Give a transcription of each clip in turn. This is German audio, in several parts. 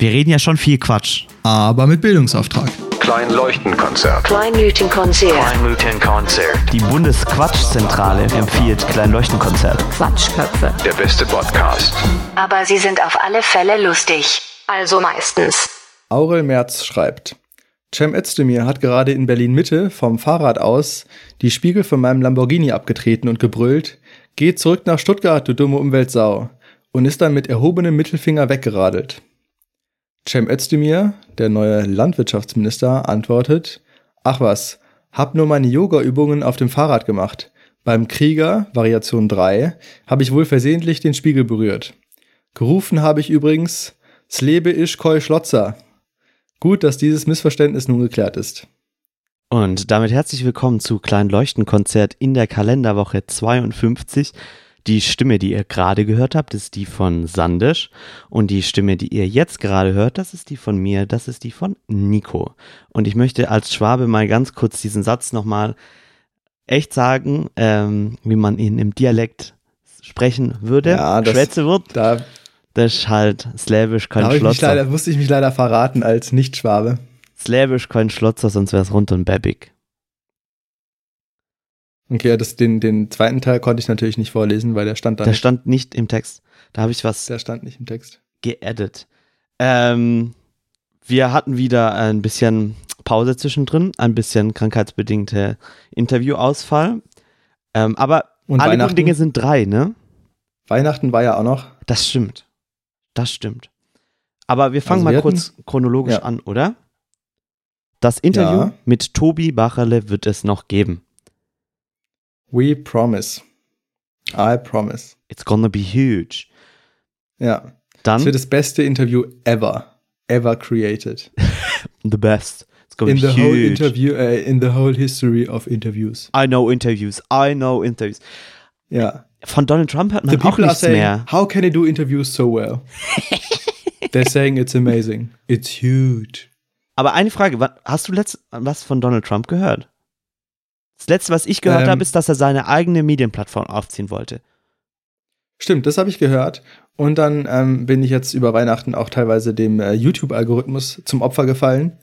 Wir reden ja schon viel Quatsch. aber mit Bildungsauftrag. Kleinleuchtenkonzert. Kleinleuchtenkonzert. Kleinleuchtenkonzert. Die Bundesquatschzentrale empfiehlt Kleinleuchtenkonzert. Quatschköpfe. Der beste Podcast. Aber sie sind auf alle Fälle lustig. Also meistens. Aurel Merz schreibt, Cem Özdemir hat gerade in Berlin Mitte vom Fahrrad aus die Spiegel von meinem Lamborghini abgetreten und gebrüllt, geh zurück nach Stuttgart, du dumme Umweltsau, und ist dann mit erhobenem Mittelfinger weggeradelt. Cem Özdemir, der neue Landwirtschaftsminister, antwortet, ach was, hab nur meine Yoga-Übungen auf dem Fahrrad gemacht. Beim Krieger, Variation 3, habe ich wohl versehentlich den Spiegel berührt. Gerufen habe ich übrigens, Slebe isch koi Schlotzer. Gut, dass dieses Missverständnis nun geklärt ist. Und damit herzlich willkommen zu Kleinleuchtenkonzert in der Kalenderwoche 52. Die Stimme, die ihr gerade gehört habt, ist die von Sandisch. Und die Stimme, die ihr jetzt gerade hört, das ist die von mir, das ist die von Nico. Und ich möchte als Schwabe mal ganz kurz diesen Satz nochmal echt sagen, ähm, wie man ihn im Dialekt sprechen würde, Ja, das- schwätze wird. Da, Das ist halt Slavisch da kein Schlotzer. leider, musste ich mich leider verraten als Nicht-Schwabe. Slavisch kein Schlotzer, sonst wäre es rund und bäbig. Okay, das, den, den zweiten Teil konnte ich natürlich nicht vorlesen, weil der stand da Der nicht. stand nicht im Text. Da habe ich was Der stand nicht im Text. geaddet. Ähm, wir hatten wieder ein bisschen Pause zwischendrin, ein bisschen krankheitsbedingte Interviewausfall. Ähm, aber Und alle guten Dinge sind drei, ne? Weihnachten war ja auch noch. Das stimmt. Das stimmt. Aber wir fangen Also mal wir hatten- kurz chronologisch Ja. an, oder? Das Interview Ja. mit Tobi Bacherle wird es noch geben. We promise. I promise. It's gonna be huge. Ja. Dann wird das beste Interview ever. Ever created. the best. It's gonna In be the huge. whole interview, äh, in the whole history of interviews. I know interviews. I know interviews. Ja. Von Donald Trump hört The man auch people are nichts saying, mehr. how can he do interviews so well? They're saying it's amazing. It's huge. Aber eine Frage, hast du letzt was von Donald Trump gehört? Das letzte, was ich gehört Ähm. habe, ist, dass er seine eigene Medienplattform aufziehen wollte. Stimmt, das habe ich gehört. Und dann ähm, bin ich jetzt über Weihnachten auch teilweise dem äh, YouTube-Algorithmus zum Opfer gefallen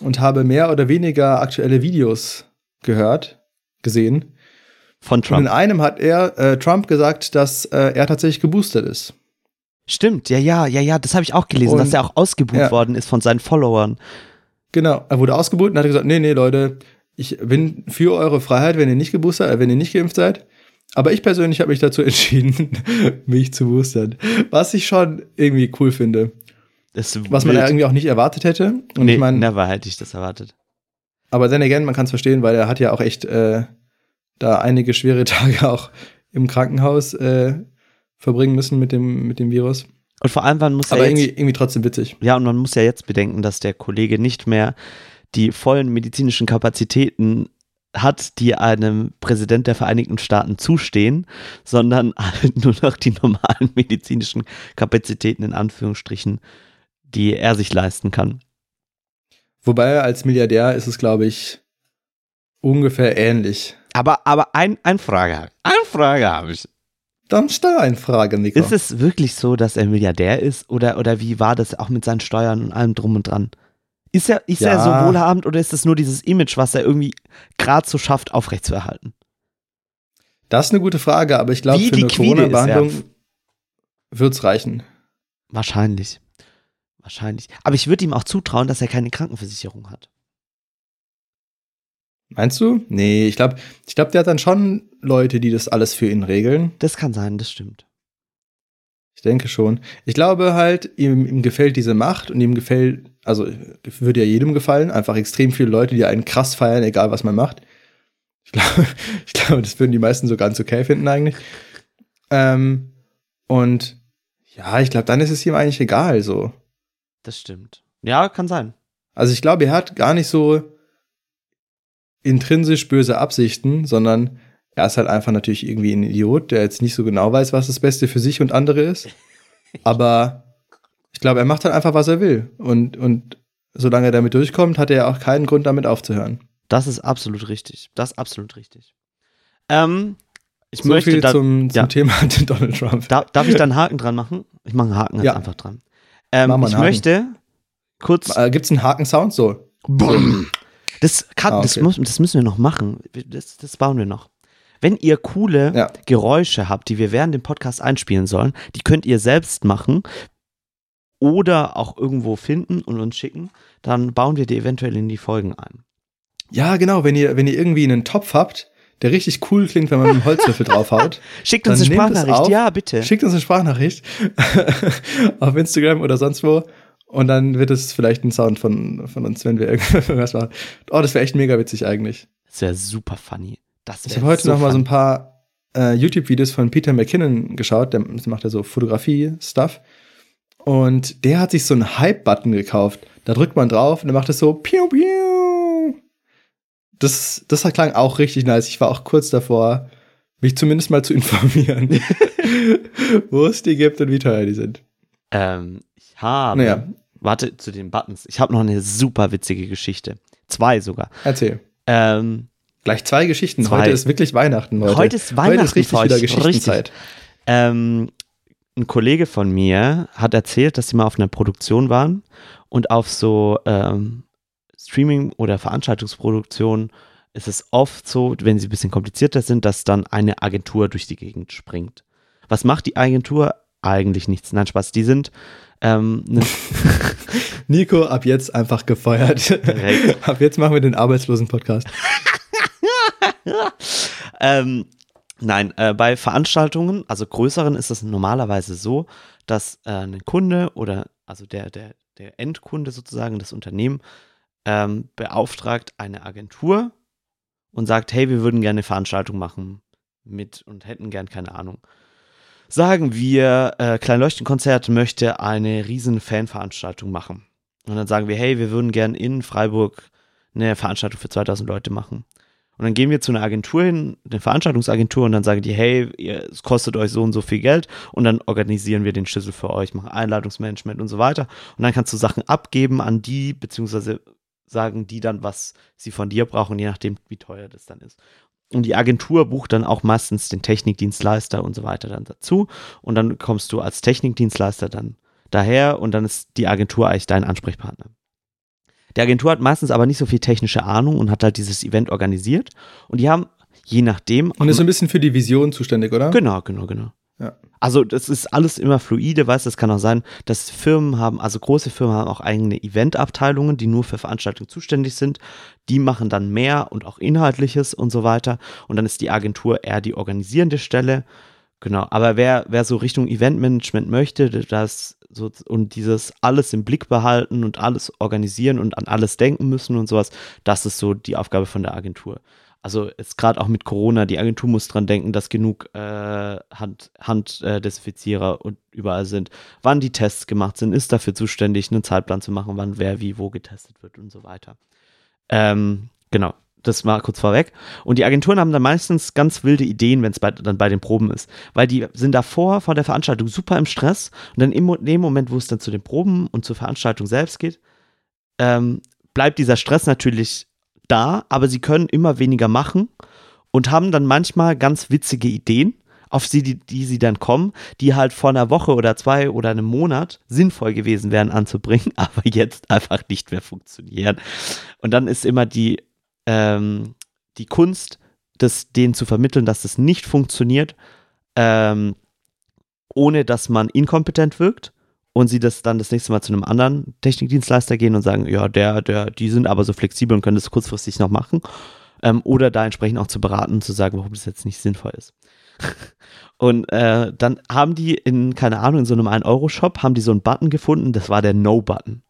und habe mehr oder weniger aktuelle Videos gehört, gesehen. Von Und in Trump. einem hat er, äh, Trump, gesagt, dass äh, er tatsächlich geboostert ist. Stimmt, ja, ja, ja, ja, das habe ich auch gelesen, Und- dass er auch ausgebucht ja. worden ist von seinen Followern. Genau, er wurde ausgebucht und hat gesagt, nee, nee, Leute, ich bin für eure Freiheit, wenn ihr nicht geboostert, äh, wenn ihr nicht geimpft seid. Aber ich persönlich habe mich dazu entschieden, mich zu boostern. Was ich schon irgendwie cool finde. Das Was man ja irgendwie auch nicht erwartet hätte. Und nee, ich meine, never hätte ich das erwartet. aber then again, man kann es verstehen, weil er hat ja auch echt äh, da einige schwere Tage auch im Krankenhaus äh, verbringen müssen mit dem, mit dem Virus. Und vor allem, man muss Aber ja irgendwie, jetzt, irgendwie trotzdem witzig. ja, und man muss ja jetzt bedenken, dass der Kollege nicht mehr die vollen medizinischen Kapazitäten hat, die einem Präsident der Vereinigten Staaten zustehen, sondern halt nur noch die normalen medizinischen Kapazitäten in Anführungsstrichen, die er sich leisten kann. Wobei als Milliardär ist es, glaube ich, ungefähr ähnlich. Aber, aber ein, ein Frage, eine Frage habe ich. Dann stell eine Frage, Nico. Ist es wirklich so, dass er Milliardär ist oder, oder wie war das auch mit seinen Steuern und allem drum und dran? Ist er, ist er Ja. so wohlhabend oder ist es nur dieses Image, was er irgendwie gerade so schafft, aufrechtzuerhalten? Das ist eine gute Frage, aber ich glaube, für eine er? Corona-Behandlung wird's reichen. Wahrscheinlich. Wahrscheinlich. Aber ich würde ihm auch zutrauen, dass er keine Krankenversicherung hat. Meinst du? Nee, ich glaube, ich glaub, der hat dann schon Leute, die das alles für ihn regeln. Das kann sein, das stimmt. Ich denke schon. Ich glaube halt, ihm, ihm gefällt diese Macht und ihm gefällt, also würde ja jedem gefallen, einfach extrem viele Leute, die einen krass feiern, egal was man macht. Ich glaube, ich glaube, das würden die meisten so ganz okay finden eigentlich. Ähm, und ja, ich glaube, dann ist es ihm eigentlich egal so. Das stimmt. Ja, kann sein. Also ich glaube, er hat gar nicht so intrinsisch böse Absichten, sondern er ist halt einfach natürlich irgendwie ein Idiot, der jetzt nicht so genau weiß, was das Beste für sich und andere ist. Aber ich glaube, er macht halt einfach, was er will. Und, und solange er damit durchkommt, hat er auch keinen Grund, damit aufzuhören. Das ist absolut richtig. Das ist absolut richtig. Ähm, ich so möchte viel da, zum, zum ja. Thema Donald Trump. da, darf ich da einen Haken dran machen? Ich mache einen Haken jetzt Ja. einfach dran. Ähm, ich Haken. möchte kurz. Äh, gibt's einen Haken-Sound? So. Das, kann, Ah, das, okay. muss, das müssen wir noch machen. Das, das bauen wir noch. Wenn ihr coole Ja. Geräusche habt, die wir während dem Podcast einspielen sollen, die könnt ihr selbst machen oder auch irgendwo finden und uns schicken, dann bauen wir die eventuell in die Folgen ein. Ja, genau. Wenn ihr, wenn ihr irgendwie einen Topf habt, der richtig cool klingt, wenn man mit einem Holzlöffel draufhaut, Schickt uns eine Sprachnachricht, auf, ja, bitte. schickt uns eine Sprachnachricht auf Instagram oder sonst wo. Und dann wird es vielleicht ein Sound von, von uns, wenn wir irgendwas machen. Oh, das wäre echt mega witzig eigentlich. Das wäre super funny. Das Ich wär habe heute so noch mal so ein funny. paar äh, YouTube-Videos von Peter McKinnon geschaut. Der macht ja so Fotografie-Stuff. Und der hat sich so einen Hype-Button gekauft. Da drückt man drauf und dann macht es so piu piu. Das, das klang auch richtig nice. Ich war auch kurz davor, mich zumindest mal zu informieren, wo es die gibt und wie teuer die sind. Ähm, ich habe. Naja. Warte zu den Buttons. Ich habe noch eine super witzige Geschichte. Zwei sogar. Erzähl. Ähm, Gleich zwei Geschichten. Zwei. Heute ist wirklich Weihnachten, Leute. Heute ist Heute Weihnachten ist richtig wieder. Geschichtenzeit. Ähm, ein Kollege von mir hat erzählt, dass sie mal auf einer Produktion waren und auf so ähm, Streaming- oder Veranstaltungsproduktionen ist es oft so, wenn sie ein bisschen komplizierter sind, dass dann eine Agentur durch die Gegend springt. Was macht die Agentur? Eigentlich nichts. Nein, Spaß. Die sind ähm, ne, Nico, ab jetzt einfach gefeuert. Ab jetzt machen wir den Arbeitslosen-Podcast. ähm, nein, äh, bei Veranstaltungen, also größeren, ist es normalerweise so, dass äh, ein Kunde oder also der, der, der Endkunde sozusagen, das Unternehmen, ähm, beauftragt eine Agentur und sagt, hey, wir würden gerne eine Veranstaltung machen mit und hätten gern keine Ahnung. Sagen wir, äh, Kleinleuchtenkonzert möchte eine riesen Fanveranstaltung machen. Und dann sagen wir, hey, wir würden gern in Freiburg eine Veranstaltung für 2000 Leute machen. Und dann gehen wir zu einer Agentur hin, eine Veranstaltungsagentur, und dann sagen die, hey, es kostet euch so und so viel Geld, und dann organisieren wir den Schlüssel für euch, machen Einladungsmanagement und so weiter. Und dann kannst du Sachen abgeben an die, beziehungsweise sagen die dann, was sie von dir brauchen, je nachdem, wie teuer das dann ist. Und die Agentur bucht dann auch meistens den Technikdienstleister und so weiter dann dazu. Und dann kommst du als Technikdienstleister dann daher und dann ist die Agentur eigentlich dein Ansprechpartner. Die Agentur hat meistens aber nicht so viel technische Ahnung und hat halt dieses Event organisiert. Und die haben, je nachdem. Und ist so ein bisschen für die Vision zuständig, oder? Genau, genau, genau. Ja. Also das ist alles immer fluide, weißt du, es kann auch sein, dass Firmen haben, also große Firmen haben auch eigene Eventabteilungen, die nur für Veranstaltungen zuständig sind. Die machen dann mehr und auch Inhaltliches und so weiter. Und dann ist die Agentur eher die organisierende Stelle. Genau, aber wer, wer so Richtung Eventmanagement möchte, das so und dieses alles im Blick behalten und alles organisieren und an alles denken müssen und sowas, das ist so die Aufgabe von der Agentur. Also jetzt gerade auch mit Corona, die Agentur muss dran denken, dass genug äh, Hand, Handdesinfizierer und überall sind, wann die Tests gemacht sind, ist dafür zuständig, einen Zeitplan zu machen, wann wer wie wo getestet wird und so weiter. Ähm, genau, das mal kurz vorweg. Und die Agenturen haben dann meistens ganz wilde Ideen, wenn es dann bei den Proben ist. Weil die sind davor, vor der Veranstaltung, super im Stress. Und dann im, dem Moment, wo es dann zu den Proben und zur Veranstaltung selbst geht, ähm, bleibt dieser Stress natürlich da, aber sie können immer weniger machen und haben dann manchmal ganz witzige Ideen, auf sie, die, die sie dann kommen, die halt vor einer Woche oder zwei oder einem Monat sinnvoll gewesen wären anzubringen, aber jetzt einfach nicht mehr funktionieren. Und dann ist immer die, ähm, die Kunst, das denen zu vermitteln, dass das nicht funktioniert, ähm, ohne dass man inkompetent wirkt und sie das dann das nächste Mal zu einem anderen Technikdienstleister gehen und sagen, ja, der, der, die sind aber so flexibel und können das kurzfristig noch machen. Ähm, oder da entsprechend auch zu beraten und zu sagen, warum das jetzt nicht sinnvoll ist. und äh, dann haben die in, keine Ahnung, in so einem 1-Euro-Shop, haben die so einen Button gefunden, das war der No-Button.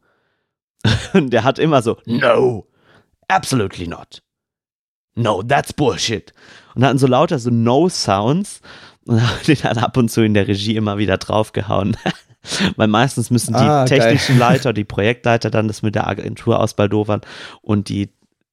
und der hat immer so, No, absolutely not. No, that's bullshit. Und hatten so lauter so No-Sounds und haben die dann ab und zu in der Regie immer wieder draufgehauen. Weil meistens müssen die Ah, geil. technischen Leiter, die Projektleiter dann das mit der Agentur ausbaldowern und die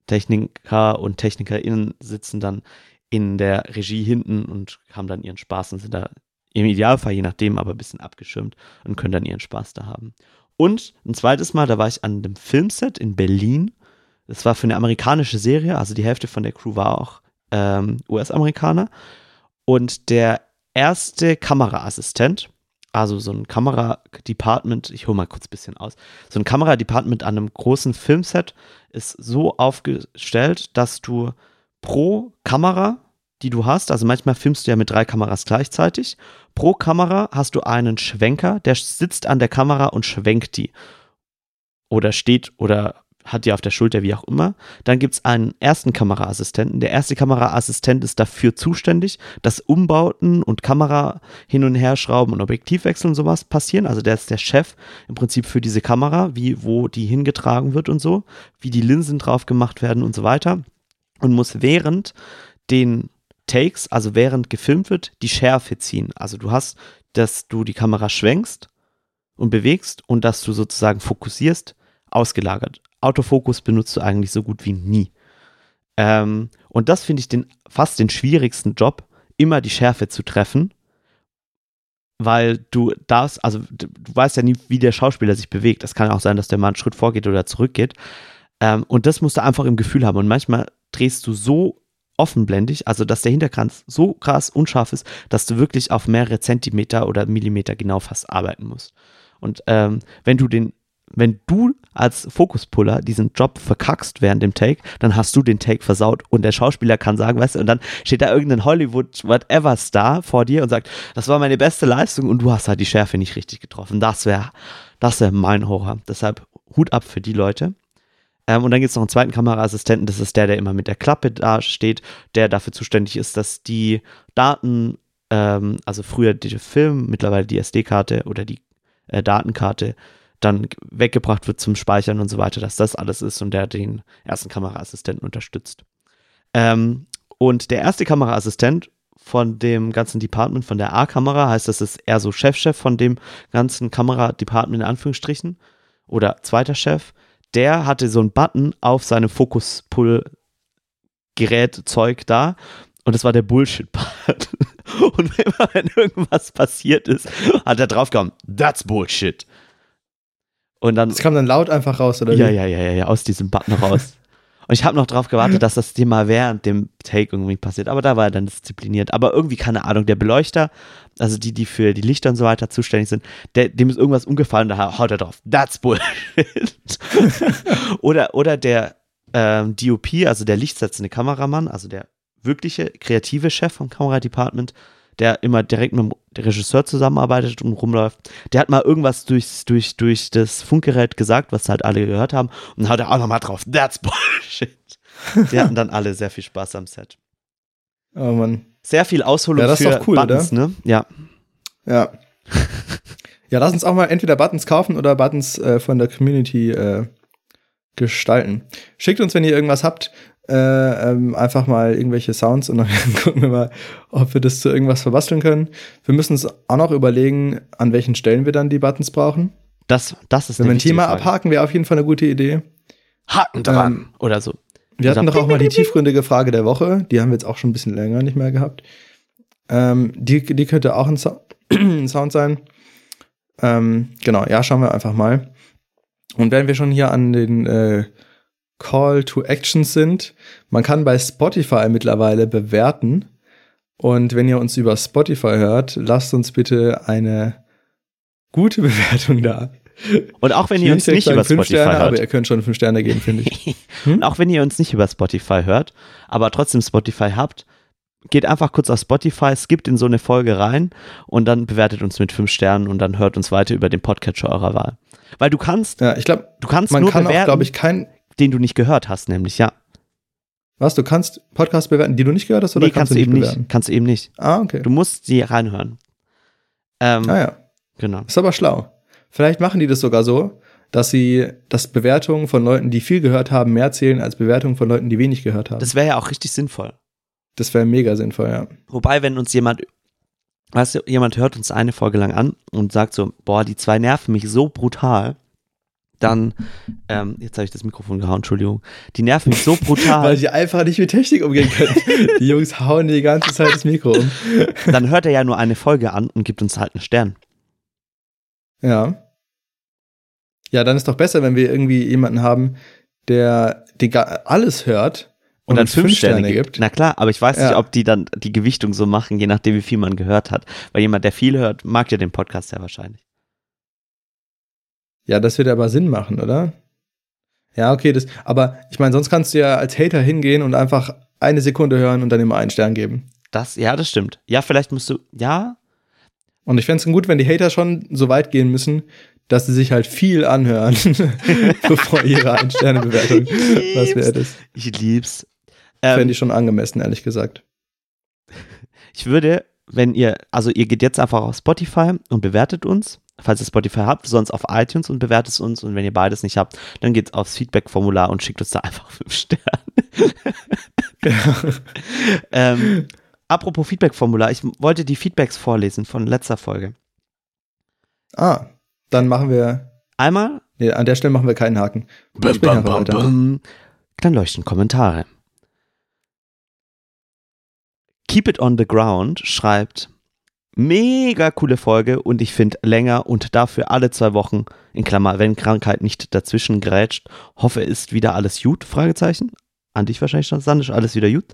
Techniker und TechnikerInnen sitzen dann in der Regie hinten und haben dann ihren Spaß und sind da im Idealfall, je nachdem, aber ein bisschen abgeschirmt und können dann ihren Spaß da haben. Und ein zweites Mal, da war ich an einem Filmset in Berlin. Das war für eine amerikanische Serie, also die Hälfte von der Crew war auch ähm, US-Amerikaner. Und der erste Kameraassistent, also so ein Kameradepartment, ich hole mal kurz ein bisschen aus, so ein Kameradepartment an einem großen Filmset ist so aufgestellt, dass du pro Kamera, die du hast, also manchmal filmst du ja mit drei Kameras gleichzeitig, pro Kamera hast du einen Schwenker, der sitzt an der Kamera und schwenkt die. Oder steht oder hat die auf der Schulter, wie auch immer. Dann gibt es einen ersten Kameraassistenten. Der erste Kameraassistent ist dafür zuständig, dass Umbauten und Kamera hin und her schrauben und Objektivwechsel und sowas passieren. Also der ist der Chef im Prinzip für diese Kamera, wie, wo die hingetragen wird und so, wie die Linsen drauf gemacht werden und so weiter. Und muss während den Takes, also während gefilmt wird, die Schärfe ziehen. Also du hast, dass du die Kamera schwenkst und bewegst und dass du sozusagen fokussierst, ausgelagert. Autofokus benutzt du eigentlich so gut wie nie. Ähm, und das finde ich den, fast den schwierigsten Job, immer die Schärfe zu treffen, weil du das, also du weißt ja nie, wie der Schauspieler sich bewegt. Es kann auch sein, dass der mal einen Schritt vorgeht oder zurückgeht. Ähm, und das musst du einfach im Gefühl haben. Und manchmal drehst du so offenblendig, also dass der Hintergrund so krass unscharf ist, dass du wirklich auf mehrere Zentimeter oder Millimeter genau fast arbeiten musst. Und ähm, wenn du den wenn du als Fokuspuller diesen Job verkackst während dem Take, dann hast du den Take versaut und der Schauspieler kann sagen, weißt du, und dann steht da irgendein Hollywood-Whatever-Star vor dir und sagt, das war meine beste Leistung und du hast halt die Schärfe nicht richtig getroffen. Das wäre das wär mein Horror. Deshalb Hut ab für die Leute. Ähm, und dann gibt es noch einen zweiten Kameraassistenten, das ist der, der immer mit der Klappe da steht, der dafür zuständig ist, dass die Daten, ähm, also früher der Film, mittlerweile die SD-Karte oder die äh, Datenkarte, dann weggebracht wird zum Speichern und so weiter, dass das alles ist und der den ersten Kameraassistenten unterstützt. Ähm, und der erste Kameraassistent von dem ganzen Department, von der A-Kamera, heißt, das ist eher so Chefchef -Chef von dem ganzen Kameradepartment in Anführungsstrichen oder zweiter Chef, der hatte so einen Button auf seinem Fokus-Pull-Gerät-Zeug da und das war der Bullshit-Part. Und wenn irgendwas passiert ist, hat er draufgehauen, that's Bullshit. Und dann. Das kam dann laut einfach raus, oder ja, wie? Ja, ja, ja, ja, aus diesem Button raus. Und ich habe noch drauf gewartet, dass das Thema während dem Take irgendwie passiert. Aber da war er dann diszipliniert. Aber irgendwie, keine Ahnung, der Beleuchter, also die, die für die Lichter und so weiter zuständig sind, der, dem ist irgendwas umgefallen, da haut er drauf. That's Bullshit. oder, oder der ähm, DOP, also der lichtsetzende Kameramann, also der wirkliche kreative Chef vom Kameradepartment, der immer direkt mit dem Regisseur zusammenarbeitet und rumläuft, der hat mal irgendwas durchs, durch, durch das Funkgerät gesagt, was halt alle gehört haben, und hat er auch nochmal drauf, that's bullshit. Die hatten dann alle sehr viel Spaß am Set. Oh Mann. Sehr viel Ausholung ja, das für ist doch cool, Buttons, oder? ne? Ja. Ja. ja, lass uns auch mal entweder Buttons kaufen oder Buttons äh, von der Community äh, gestalten. Schickt uns, wenn ihr irgendwas habt, äh, ähm, einfach mal irgendwelche Sounds und dann gucken wir mal, ob wir das zu irgendwas verbasteln können. Wir müssen uns auch noch überlegen, an welchen Stellen wir dann die Buttons brauchen. Das, das ist Wenn wir ein Thema Frage. abhaken, wäre auf jeden Fall eine gute Idee. Haken dran. Ähm, oder so. Wir hatten doch auch mal die tiefgründige Frage der Woche. Die haben wir jetzt auch schon ein bisschen länger nicht mehr gehabt. Ähm, die, die könnte auch ein, so ein Sound sein. Ähm, genau, ja, schauen wir einfach mal. Und wenn wir schon hier an den äh, Call to Actions sind, man kann bei Spotify mittlerweile bewerten. Und wenn ihr uns über Spotify hört, lasst uns bitte eine gute Bewertung da. Und auch wenn Ich ihr uns nicht über Spotify Sterne, aber hört. ihr könnt schon fünf Sterne geben, finde ich. Und auch wenn ihr uns nicht über Spotify hört, aber trotzdem Spotify habt, geht einfach kurz auf Spotify, skippt in so eine Folge rein und dann bewertet uns mit fünf Sternen und dann hört uns weiter über den Podcatcher eurer Wahl. Weil du kannst, Ja, ich glaube, du kannst man nur kann auch, bewerten, glaube ich, kein. Den du nicht gehört hast, nämlich ja. Was, du kannst Podcasts bewerten, die du nicht gehört hast, oder nee, kannst, du nicht eben nicht. Kannst du eben nicht. Ah, okay. Du musst sie reinhören. Ähm, ah ja, Genau. ist aber schlau. Vielleicht machen die das sogar so, dass sie das Bewertungen von Leuten, die viel gehört haben, mehr zählen als Bewertungen von Leuten, die wenig gehört haben. Das, Das wäre ja auch richtig sinnvoll. wäre mega sinnvoll, ja. Wobei, wenn uns jemand, weißt du, jemand hört uns eine Folge lang an und sagt so, boah, die zwei nerven mich so brutal, dann, ähm, jetzt habe ich das Mikrofon gehauen, Entschuldigung, die nerven mich so brutal, Weil sie einfach nicht mit Technik umgehen können. die Jungs hauen die ganze Zeit das Mikro um. dann hört er ja nur eine Folge an und gibt uns halt einen Stern. Ja. Ja, dann ist doch besser, wenn wir irgendwie jemanden haben, der die alles hört, und, dann uns fünf, fünf Sterne, Sterne gibt. gibt. Na klar, aber ich weiß nicht, Ja. ob die dann die Gewichtung so machen, je nachdem, wie viel man gehört hat. Weil jemand, der viel hört, mag ja den Podcast ja wahrscheinlich. Ja, das wird aber Sinn machen, oder? Ja, okay, das, aber ich meine, sonst kannst du ja als Hater hingehen und einfach eine Sekunde hören und dann immer einen Stern geben. Das, ja, das stimmt. Ja, vielleicht musst du, ja, Und ich fände es gut, wenn die Hater schon so weit gehen müssen, dass sie sich halt viel anhören, bevor ihre Ein-Sterne-Bewertung was wert ist. ich lieb's. Fände Ähm, ich schon angemessen, ehrlich gesagt. ich würde, wenn ihr, also ihr geht jetzt einfach auf Spotify und bewertet uns, falls ihr Spotify habt, sonst auf iTunes und bewertet uns und wenn ihr beides nicht habt, dann geht's aufs Feedback-Formular und schickt uns da einfach fünf Sterne. ähm, apropos Feedback-Formular, ich wollte die Feedbacks vorlesen von letzter Folge. Ah, dann machen wir, Einmal nee, an der Stelle machen wir keinen Haken. Bin einfach weiter. Bum. Dann leuchten Kommentare. Keep It On The Ground schreibt, mega coole Folge und ich finde länger und dafür alle zwei Wochen, in Klammer, wenn Krankheit nicht dazwischen grätscht, hoffe ist wieder alles gut, Fragezeichen. An dich wahrscheinlich schon, Sandisch, alles wieder gut?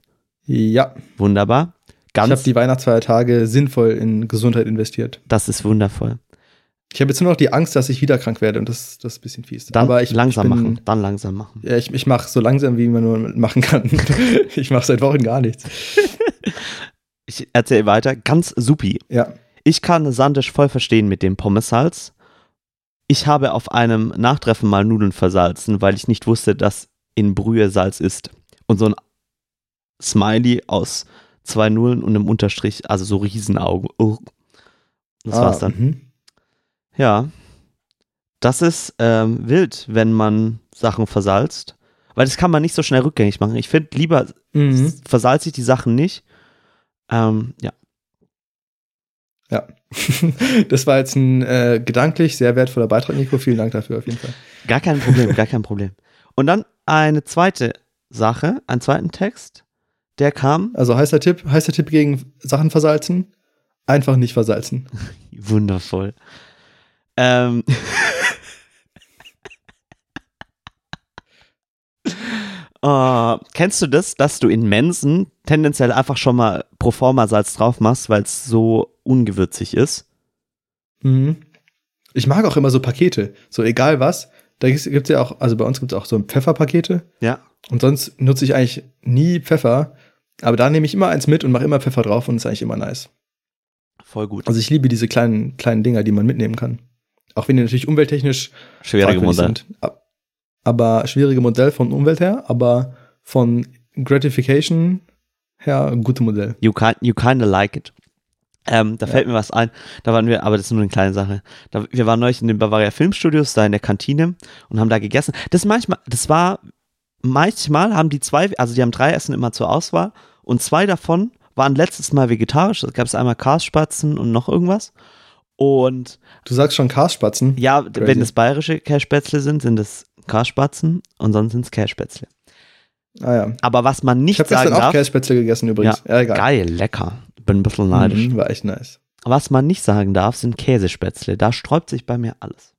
Ja, Wunderbar. ich habe Ganz, die Weihnachtsfeiertage sinnvoll in Gesundheit investiert. das ist wundervoll. Ich habe jetzt nur noch die Angst, dass ich wieder krank werde und das, das ist ein bisschen fies. Dann Aber ich, langsam ich bin, machen, dann langsam machen. Ja, ich, ich mache so langsam, wie man nur machen kann. ich mache seit Wochen gar nichts. Ich erzähle weiter, ganz supi. Ja. Ich kann Sandisch voll verstehen mit dem Pommessalz. Ich habe auf einem Nachtreffen mal Nudeln versalzen, weil ich nicht wusste, dass in Brühe Salz ist. Und so ein Smiley aus zwei Nullen und einem Unterstrich, also so Riesenaugen. Oh. Das Ah, war's dann. mhm. Ja. Das ist ähm, wild, wenn man Sachen versalzt. Weil das kann man nicht so schnell rückgängig machen. Ich finde, lieber Mhm. versalze ich die Sachen nicht. Ähm, ja. Ja. das war jetzt ein äh, gedanklich sehr wertvoller Beitrag, Nico. Vielen Dank dafür auf jeden Fall. Gar kein Problem, gar kein Problem. Und dann eine zweite Sache, einen zweiten Text, der kam. Also heißer Tipp, heißer Tipp gegen Sachen versalzen. Einfach nicht versalzen. Wundervoll. Ähm. Oh, kennst du das, dass du in Mensen tendenziell einfach schon mal pro forma Salz drauf machst, weil es so ungewürzig ist? Mhm. Ich mag auch immer so Pakete. So egal was. Da gibt es ja auch, also bei uns gibt es auch so Pfefferpakete. Ja. Und sonst nutze ich eigentlich nie Pfeffer. Aber da nehme ich immer eins mit und mache immer Pfeffer drauf und ist eigentlich immer nice. Voll gut. Also ich liebe diese kleinen, kleinen Dinger, die man mitnehmen kann. Auch wenn die natürlich umwelttechnisch Schwierige Modell. sind. Ab- Aber schwierige Modell von Umwelt her, aber von Gratification her ein gutes Modell. You, kind, you kinda like it. Ähm, da fällt mir was ein. Da waren wir, aber das ist nur eine kleine Sache. Da, wir waren neulich in den Bavaria Filmstudios, da in der Kantine und haben da gegessen. Das manchmal, das war, manchmal haben die zwei, also die haben drei Essen immer zur Auswahl und zwei davon waren letztes Mal vegetarisch. Da gab es einmal Karsspatzen und noch irgendwas. Und Du sagst schon Karsspatzen. ja, Crazy. wenn es bayerische Kässpätzle sind, sind es Karsspatzen und sonst sind es Kässpätzle. Ah ja. Aber was man Ich nicht habe sagen gestern auch darf, Kässpätzle gegessen übrigens. Ja, egal. geil, lecker. Bin ein bisschen neidisch. Mhm, war echt nice. Was man nicht sagen darf, sind Käsespätzle. Da sträubt sich bei mir alles.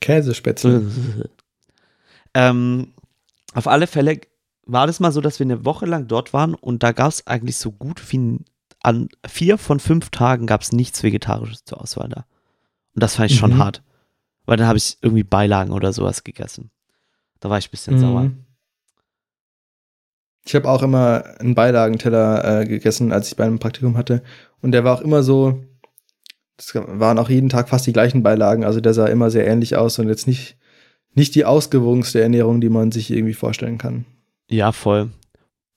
Käsespätzle. ähm, auf alle Fälle war das mal so, dass wir eine Woche lang dort waren und da gab es eigentlich so gut wie an vier von fünf Tagen gab es nichts Vegetarisches zur Auswahl da. Und das fand ich schon Mhm. hart. Weil dann habe ich irgendwie Beilagen oder sowas gegessen. Da war ich ein bisschen sauer. Mhm. Ich habe auch immer einen Beilagenteller äh, gegessen, als ich bei einem Praktikum hatte. Und der war auch immer so, das waren auch jeden Tag fast die gleichen Beilagen. Also der sah immer sehr ähnlich aus und jetzt nicht, nicht die ausgewogenste Ernährung, die man sich irgendwie vorstellen kann. Ja, voll.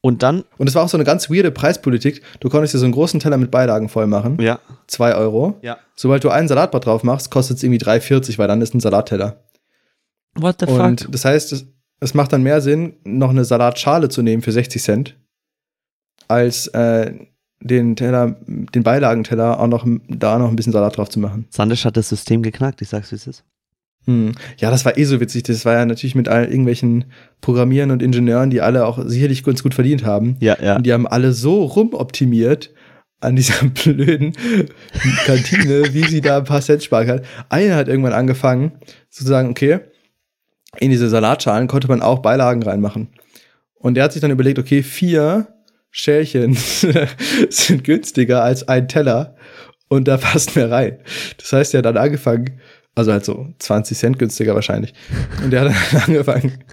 Und dann, Und es war auch so eine ganz weirde Preispolitik. Du konntest dir so einen großen Teller mit Beilagen voll machen. ja, Zwei Euro. ja. Sobald du einen Salatblatt drauf machst, kostet es irgendwie 3,40, weil dann ist ein Salatteller. What the Und fuck? das heißt, es, es macht dann mehr Sinn, noch eine Salatschale zu nehmen für 60 Cent, als äh, den Teller, den Beilagenteller auch noch da noch ein bisschen Salat drauf zu machen. Sandisch hat das System geknackt, ich sag's wie es ist. Hm. Ja, das war eh so witzig. Das war ja natürlich mit all, irgendwelchen Programmieren und Ingenieuren, die alle auch sicherlich ganz gut verdient haben. Ja, ja. Und die haben alle so rumoptimiert an dieser blöden Kantine, wie sie da ein paar Cent sparen kann. Einer hat irgendwann angefangen zu sagen, okay, in diese Salatschalen konnte man auch Beilagen reinmachen. Und der hat sich dann überlegt, okay, vier Schälchen sind günstiger als ein Teller und da passt mehr rein. Das heißt, er hat dann angefangen, also halt so 20 Cent günstiger wahrscheinlich. Und der hat dann angefangen,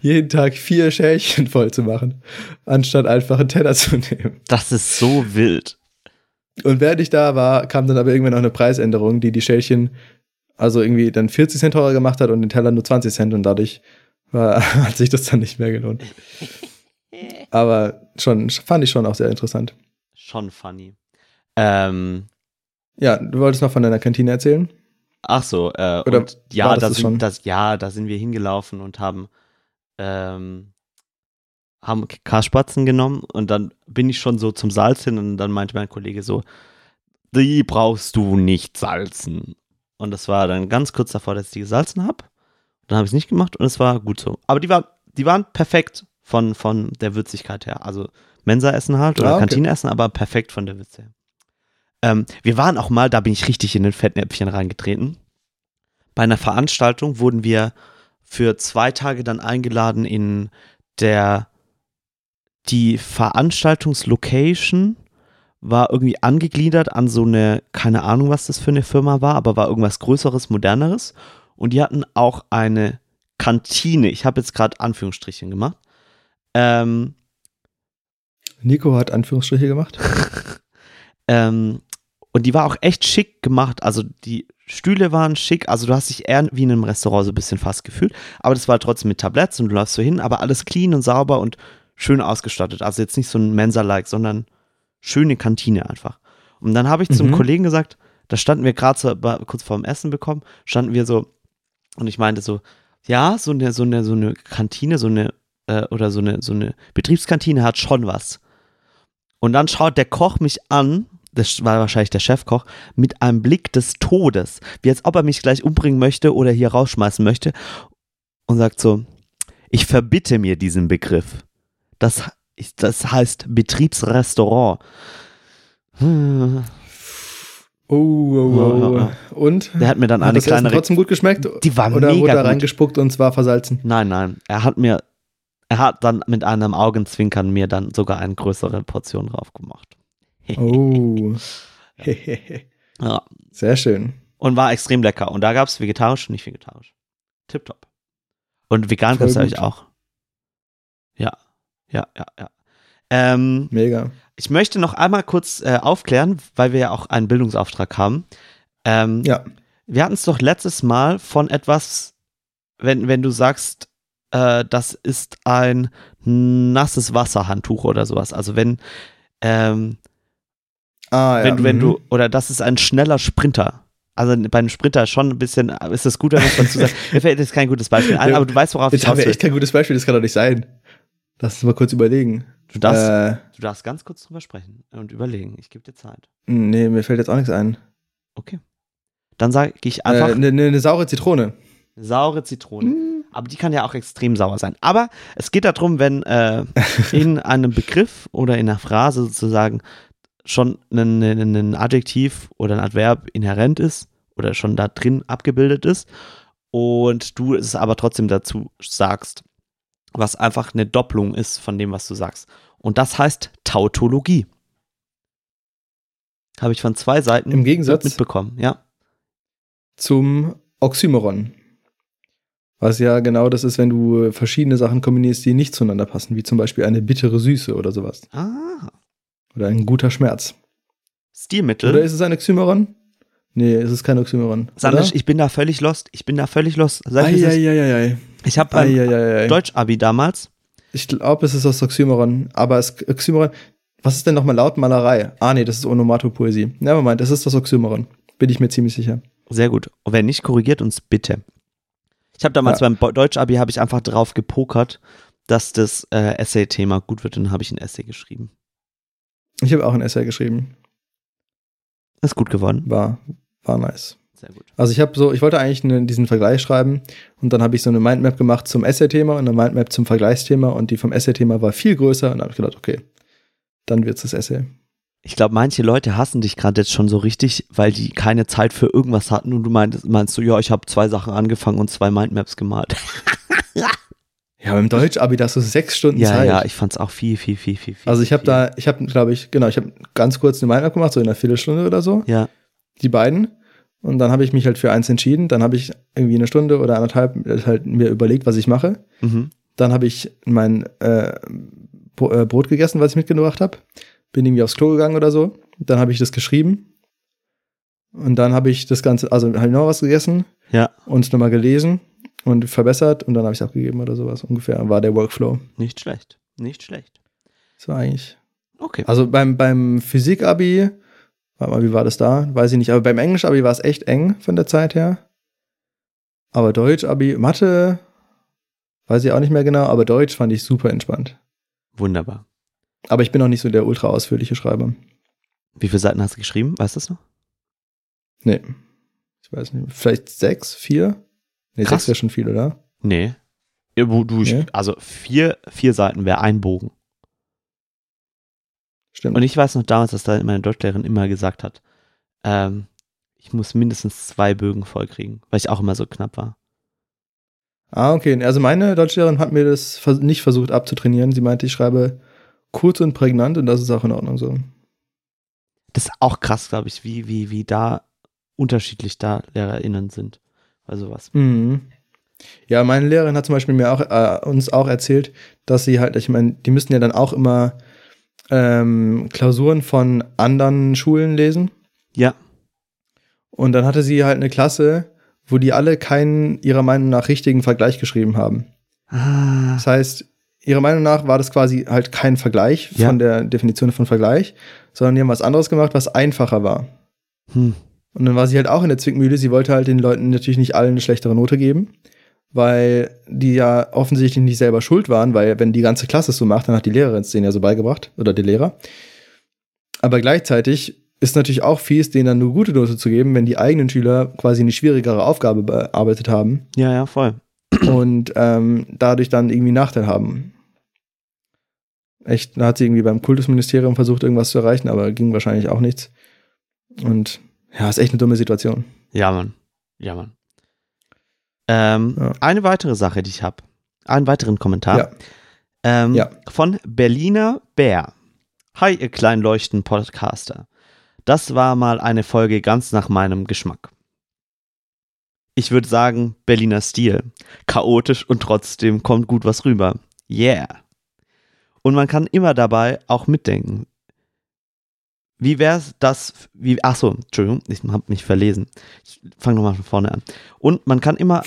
jeden Tag vier Schälchen voll zu machen, anstatt einfach einen Teller zu nehmen. Das ist so wild. Und während ich da war, kam dann aber irgendwann noch eine Preisänderung, die die Schälchen also irgendwie dann 40 Cent teurer gemacht hat und den Teller nur 20 Cent und dadurch war, hat sich das dann nicht mehr gelohnt. Aber schon, fand ich schon auch sehr interessant. Schon funny. Ähm, Ja, du wolltest noch von deiner Kantine erzählen? Ach so, äh, Oder und ja, da sind, das, ja, da sind wir hingelaufen und haben, ähm, haben Karspatzen genommen und dann bin ich schon so zum Salz hin und dann meinte mein Kollege so, die brauchst du nicht salzen. Und das war dann ganz kurz davor, dass ich die gesalzen habe. Dann habe ich es nicht gemacht und es war gut so. Aber die, war, die waren perfekt von, von der Würzigkeit her. Also Mensa-Essen halt oder Ah, okay. Kantine-Essen, aber perfekt von der Würze her. Ähm, wir waren auch mal, da bin ich richtig in den Fettnäpfchen reingetreten. Bei einer Veranstaltung wurden wir für zwei Tage dann eingeladen in der, die Veranstaltungslocation war irgendwie angegliedert an so eine, keine Ahnung, was das für eine Firma war, aber war irgendwas Größeres, Moderneres. Und die hatten auch eine Kantine. Ich habe jetzt gerade Anführungsstrichen gemacht. Ähm, Nico hat Anführungsstriche gemacht. ähm, und die war auch echt schick gemacht. Also die Stühle waren schick. Also du hast dich eher wie in einem Restaurant so ein bisschen fast gefühlt. Aber das war trotzdem mit Tabletts und du läufst so hin. Aber alles clean und sauber und schön ausgestattet. Also jetzt nicht so ein Mensa-like, sondern schöne Kantine einfach. Und dann habe ich zum Mhm. Kollegen gesagt, da standen wir gerade so kurz vorm Essen bekommen, standen wir so und ich meinte so, ja, so eine, so eine, so eine Kantine, so eine, äh, oder so eine, so eine Betriebskantine hat schon was. Und dann schaut der Koch mich an, das war wahrscheinlich der Chefkoch, mit einem Blick des Todes, wie als ob er mich gleich umbringen möchte oder hier rausschmeißen möchte und sagt so, ich verbitte mir diesen Begriff. Das, das heißt Betriebsrestaurant. Hm, Oh, oh, oh. Und? Der hat mir dann hat eine das Essen kleine trotzdem gut geschmeckt? Die war Oder mega wurde er reingespuckt und es war versalzen? Nein, nein. Er hat mir, er hat dann mit einem Augenzwinkern mir dann sogar eine größere Portion drauf gemacht. Oh. Ja. Sehr schön. Und war extrem lecker. Und da gab es vegetarisch und nicht vegetarisch. Tipptopp. Und vegan gab es natürlich auch. Ja, ja, ja, ja. Ähm, Mega. ich möchte noch einmal kurz äh, aufklären, weil wir ja auch einen Bildungsauftrag haben. Ähm, Ja. Wir hatten es doch letztes Mal von etwas, wenn, wenn du sagst, äh, das ist ein nasses Wasserhandtuch oder sowas. Also wenn, ähm, Ah, ja. wenn, du- wenn mhm. du, oder das ist ein schneller Sprinter. Also bei einem Sprinter schon ein bisschen, ist es gut, wenn man dazu sagt. Mir fällt jetzt kein gutes Beispiel ein, aber du weißt, worauf Jetzt ich haben wir raus will. echt kein gutes Beispiel, das kann doch nicht sein. Lass uns mal kurz überlegen. Du darfst, Äh, du darfst ganz kurz drüber sprechen und überlegen. Ich gebe dir Zeit. nee, mir fällt jetzt auch nichts ein. Okay. Dann sage ich einfach Eine äh, ne, ne saure Zitrone. saure Zitrone. Aber die kann ja auch extrem sauer sein. Aber es geht darum, wenn äh, in einem Begriff oder in einer Phrase sozusagen schon ein, ein, Adjektiv oder ein Adverb inhärent ist oder schon da drin abgebildet ist und du es aber trotzdem dazu sagst, was einfach eine Doppelung ist von dem, was du sagst. Und das heißt Tautologie. Habe ich von zwei Seiten Im Gegensatz mitbekommen, ja. zum Oxymoron. Was ja genau das ist, wenn du verschiedene Sachen kombinierst, die nicht zueinander passen, wie zum Beispiel eine bittere Süße oder sowas. Ah, Oder ein guter Schmerz. Stilmittel. Oder ist es ein Oxymoron? Nee, es ist kein Oxymoron. Sandisch, ich bin da völlig lost. Ich bin da völlig lost. Sag ich, ist. Eieieiei. ich habe beim Eieieiei. Deutsch-Abi damals, Ich glaube, es ist das Oxymoron. Aber es, Oxymoron. Was ist denn nochmal Lautmalerei? Ah, nee, das ist Onomatopoesie. Nevermind, das ist das Oxymoron. Bin ich mir ziemlich sicher. sehr gut. Und wenn nicht, korrigiert uns bitte. Ich habe damals Ja. beim Deutsch-Abi habe ich einfach drauf gepokert, dass das äh, Essay-Thema gut wird. Dann habe ich ein Essay geschrieben. Ich habe auch ein Essay geschrieben. Ist gut geworden. War, war nice. Sehr gut. Also ich habe so, ich wollte eigentlich einen, diesen Vergleich schreiben und dann habe ich so eine Mindmap gemacht zum Essay-Thema und eine Mindmap zum Vergleichsthema und die vom Essay-Thema war viel größer und dann habe ich gedacht, okay, dann wird's das Essay. Ich glaube, manche Leute hassen dich gerade jetzt schon so richtig, weil die keine Zeit für irgendwas hatten und du meinst, meinst du, ja, ich habe zwei Sachen angefangen und zwei Mindmaps gemalt. Ja, beim Deutsch-Abi, da hast du sechs Stunden Ja, Zeit. ja, ich fand's auch viel, viel, viel, viel, viel. also ich habe da, ich habe, glaube ich, genau, ich habe ganz kurz eine Meinung gemacht, so in einer Viertelstunde oder so, Ja, die beiden. Und dann habe ich mich halt für eins entschieden. Dann habe ich irgendwie eine Stunde oder anderthalb halt mir überlegt, was ich mache. mhm. Dann habe ich mein äh, äh, Brot gegessen, was ich mitgebracht habe. Bin irgendwie aufs Klo gegangen oder so. Dann habe ich das geschrieben. Und dann habe ich das Ganze, also habe ich noch was gegessen ja, und nochmal gelesen und verbessert und dann habe ich es abgegeben oder sowas ungefähr. War der Workflow. nicht schlecht, nicht schlecht. Das war eigentlich. Okay. Also beim, beim Physik-Abi, warte mal, wie war das da? Weiß ich nicht. Aber beim Englisch-Abi war es echt eng von der Zeit her. Aber Deutsch-Abi, Mathe, weiß ich auch nicht mehr genau, aber Deutsch fand ich super entspannt. Wunderbar. Aber ich bin auch nicht so der ultra ausführliche Schreiber. Wie viele Seiten hast du geschrieben? Weißt du das noch? Nee. Ich weiß nicht. Vielleicht sechs, vier? Nee, Krass. sechs wäre schon viel, oder? Nee. Ja, wo Du, Nee? Also vier, vier Seiten wäre ein Bogen. Stimmt. Und ich weiß noch damals, dass da meine Deutschlehrerin immer gesagt hat, ähm, ich muss mindestens zwei Bögen vollkriegen, weil ich auch immer so knapp war. ah, okay. Also meine Deutschlehrerin hat mir das nicht versucht abzutrainieren. Sie meinte, ich schreibe kurz und prägnant und das ist auch in Ordnung so. Das ist auch krass, glaube ich, wie, wie, wie da unterschiedlich da LehrerInnen sind. Bei sowas. Mhm. Ja, meine Lehrerin hat zum Beispiel mir auch, äh, uns auch erzählt, dass sie halt, ich meine, die müssten ja dann auch immer ähm, Klausuren von anderen Schulen lesen. Ja. Und dann hatte sie halt eine Klasse, wo die alle keinen ihrer Meinung nach richtigen Vergleich geschrieben haben. Ah, Das heißt, ihrer Meinung nach war das quasi halt kein Vergleich Ja. von der Definition von Vergleich, sondern die haben was anderes gemacht, was einfacher war. hm. Und dann war sie halt auch in der Zwickmühle. Sie wollte halt den Leuten natürlich nicht allen eine schlechtere Note geben, weil die ja offensichtlich nicht selber schuld waren, weil wenn die ganze Klasse es so macht, dann hat die Lehrerin es denen ja so beigebracht oder der Lehrer. Aber gleichzeitig ist natürlich auch fies, denen dann eine gute Note zu geben, wenn die eigenen Schüler quasi eine schwierigere Aufgabe bearbeitet haben Ja, ja, voll. und ähm, dadurch dann irgendwie Nachteil haben. Echt, da hat sie irgendwie beim Kultusministerium versucht, irgendwas zu erreichen, aber ging wahrscheinlich auch nichts. Und ja, ist echt eine dumme Situation. Ja, Mann. Ja, Mann. Ähm, Ja. Eine weitere Sache, die ich habe. Einen weiteren Kommentar. Ja. Ähm, Ja. Von Berliner Bär. Hi, ihr kleinen Leuchten-Podcaster. Das war mal eine Folge ganz nach meinem Geschmack. Ich würde sagen, Berliner Stil. Chaotisch und trotzdem kommt gut was rüber. Yeah. Und man kann immer dabei auch mitdenken. Wie wär's das, wie, ach so, Entschuldigung, ich habe mich verlesen. Ich fange nochmal von vorne an. Und man kann immer,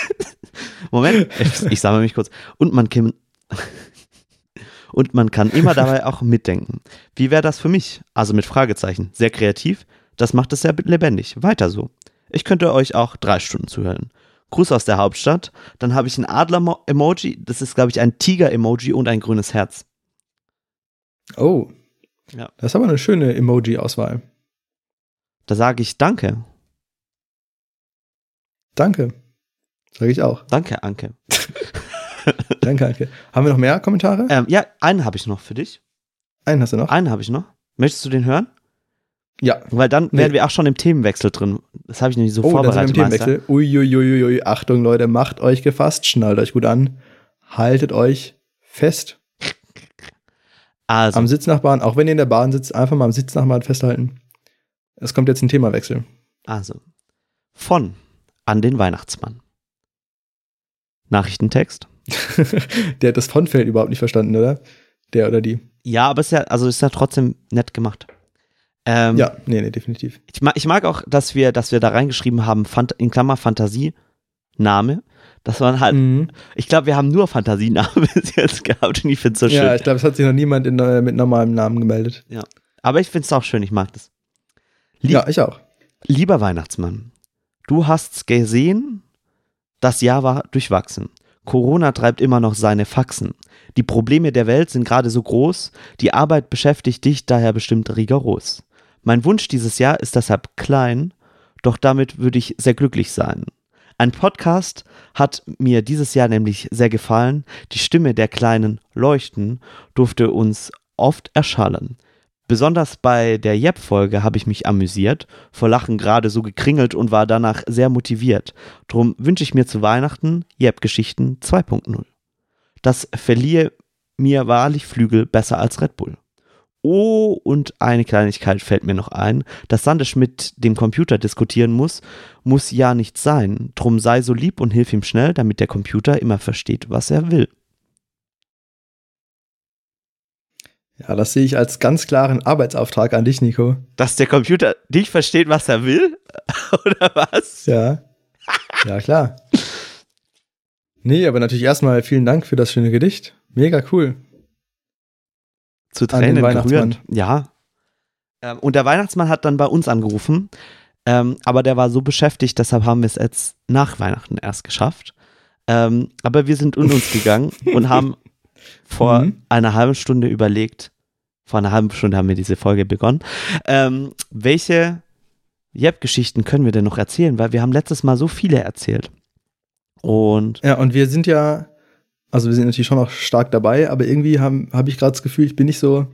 Moment, ich, ich sammle mich kurz. Und man kann, und man kann immer dabei auch mitdenken. Wie wäre das für mich? Also mit Fragezeichen. Sehr kreativ. Das macht es sehr lebendig. Weiter so. Ich könnte euch auch drei Stunden zuhören. Gruß aus der Hauptstadt. Dann habe ich ein Adler-Emoji. Das ist, glaube ich, ein Tiger-Emoji und ein grünes Herz. Oh. Ja. Das ist aber eine schöne Emoji-Auswahl. Da sage ich Danke. Danke. Sage ich auch. Danke, Anke. Danke, danke. Haben wir noch mehr Kommentare? Ähm, ja, einen habe ich noch für dich. Einen hast du noch? Einen habe ich noch. Möchtest du den hören? Ja. Weil dann Nee. wären wir auch schon im Themenwechsel drin. Das habe ich nämlich so Oh, da sind wir vorbereitet. im. Themenwechsel. Uiuiuiui. Achtung, Leute, macht euch gefasst, schnallt euch gut an. Haltet euch fest. Also, Am Sitznachbarn, auch wenn ihr in der Bahn sitzt, einfach mal am Sitznachbarn festhalten. Es kommt jetzt ein Themawechsel. also. Von an den Weihnachtsmann. Nachrichtentext. Der hat das Vonfeld überhaupt nicht verstanden, oder? Der oder die. Ja, aber ist ja, also ist ja trotzdem nett gemacht. Ähm, Ja, nee, nee, definitiv. Ich mag, ich mag auch, dass wir, dass wir da reingeschrieben haben, Phant in Klammer Fantasie, Name. Das waren halt, Mhm. ich glaube, wir haben nur Fantasienamen bis jetzt gehabt und ich finde es so schön. Ja, ich glaube, es hat sich noch niemand in, äh, mit normalem Namen gemeldet. Aber ich finde es auch schön, ich mag das. Lieb, Ja, ich auch. Lieber Weihnachtsmann, du hast's gesehen, das Jahr war durchwachsen. Corona treibt immer noch seine Faxen. Die Probleme der Welt sind gerade so groß, die Arbeit beschäftigt dich daher bestimmt rigoros. Mein Wunsch dieses Jahr ist deshalb klein, doch damit würde ich sehr glücklich sein. Ein Podcast hat mir dieses Jahr nämlich sehr gefallen. Die Stimme der kleinen Leuchten durfte uns oft erschallen. Besonders bei der Jep-Folge habe ich mich amüsiert, vor Lachen gerade so gekringelt und war danach sehr motiviert. Drum wünsche ich mir zu Weihnachten Jep-Geschichten 2.0. das verliere mir wahrlich Flügel besser als Red Bull. Oh, und eine Kleinigkeit fällt mir noch ein. Dass Sandisch mit dem Computer diskutieren muss, muss ja nicht sein. Drum sei so lieb und hilf ihm schnell, damit der Computer immer versteht, was er will. Ja, das sehe ich als ganz klaren Arbeitsauftrag an dich, Nico. Dass der Computer nicht versteht, was er will? Oder was? Ja. Ja, klar. Nee, aber natürlich erstmal vielen Dank für das schöne Gedicht. Mega cool. Zu Tränen gerührt. Ja. Ähm, und der Weihnachtsmann hat dann bei uns angerufen, ähm, aber der war so beschäftigt, deshalb haben wir es jetzt nach Weihnachten erst geschafft. Ähm, aber wir sind in uns gegangen und haben vor Mhm. einer halben Stunde überlegt, vor einer halben Stunde haben wir diese Folge begonnen, welche Jep-Geschichten können wir denn noch erzählen? Weil wir haben letztes Mal so viele erzählt. Und Ja, und wir sind ja, also wir sind natürlich schon noch stark dabei, aber irgendwie habe hab ich gerade das Gefühl, ich bin nicht so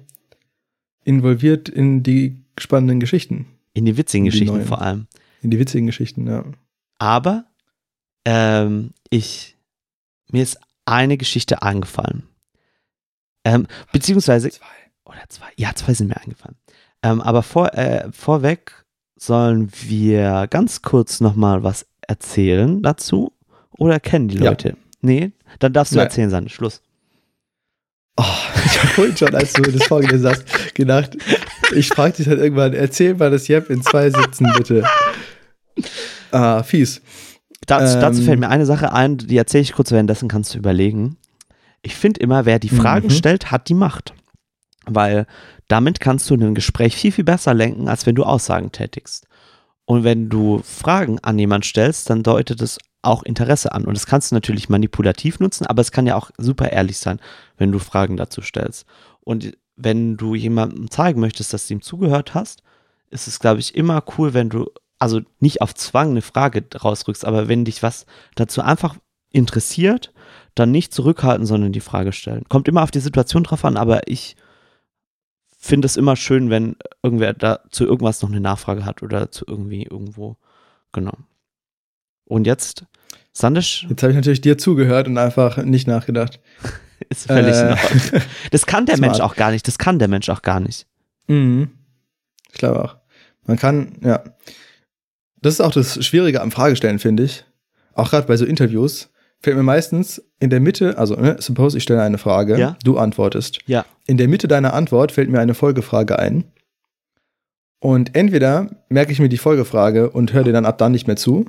involviert in die spannenden Geschichten, in die witzigen Die Geschichten neuen. vor allem. in die witzigen Geschichten, ja. Aber ähm, ich mir ist eine Geschichte eingefallen. Ähm, beziehungsweise oder zwei, ja zwei sind mir eingefallen. Ähm, aber vor, äh, vorweg sollen wir ganz kurz noch mal was erzählen dazu oder kennen die Ja. Leute? Nee, dann darfst du Nein. erzählen, Sand. Schluss. Oh, ich habe vorhin schon, als du das vorgelesen hast, gedacht, ich frage dich dann irgendwann, erzähl mal das Jep in zwei Sätzen, bitte. Ah, fies. Dazu, Ähm. dazu fällt mir eine Sache ein, die erzähle ich kurz, währenddessen kannst du überlegen. Ich finde immer, wer die Fragen Mhm. stellt, hat die Macht. Weil damit kannst du ein Gespräch viel, viel besser lenken, als wenn du Aussagen tätigst. Und wenn du Fragen an jemanden stellst, dann deutet es auch Interesse an. Und das kannst du natürlich manipulativ nutzen, aber es kann ja auch super ehrlich sein, wenn du Fragen dazu stellst. Und wenn du jemandem zeigen möchtest, dass du ihm zugehört hast, ist es, glaube ich, immer cool, wenn du, also nicht auf Zwang eine Frage rausrückst, aber wenn dich was dazu einfach interessiert, dann nicht zurückhalten, sondern die Frage stellen. Kommt immer auf die Situation drauf an, aber ich finde es immer schön, wenn irgendwer da zu irgendwas noch eine Nachfrage hat oder zu irgendwie irgendwo. Genau. Und jetzt, Sandisch Jetzt habe ich natürlich dir zugehört und einfach nicht nachgedacht. ist völlig Äh, Ordnung. Das kann der. Mensch auch gar nicht. Das kann der Mensch auch gar nicht. Mhm. Ich glaube auch. Man kann, ja. Das ist auch das Schwierige am Fragestellen, finde ich. Auch gerade bei so Interviews fällt mir meistens in der Mitte, also ne, suppose ich stelle eine Frage, Ja. du antwortest. Ja. In der Mitte deiner Antwort fällt mir eine Folgefrage ein. Und entweder merke ich mir die Folgefrage und höre dir dann ab dann nicht mehr zu,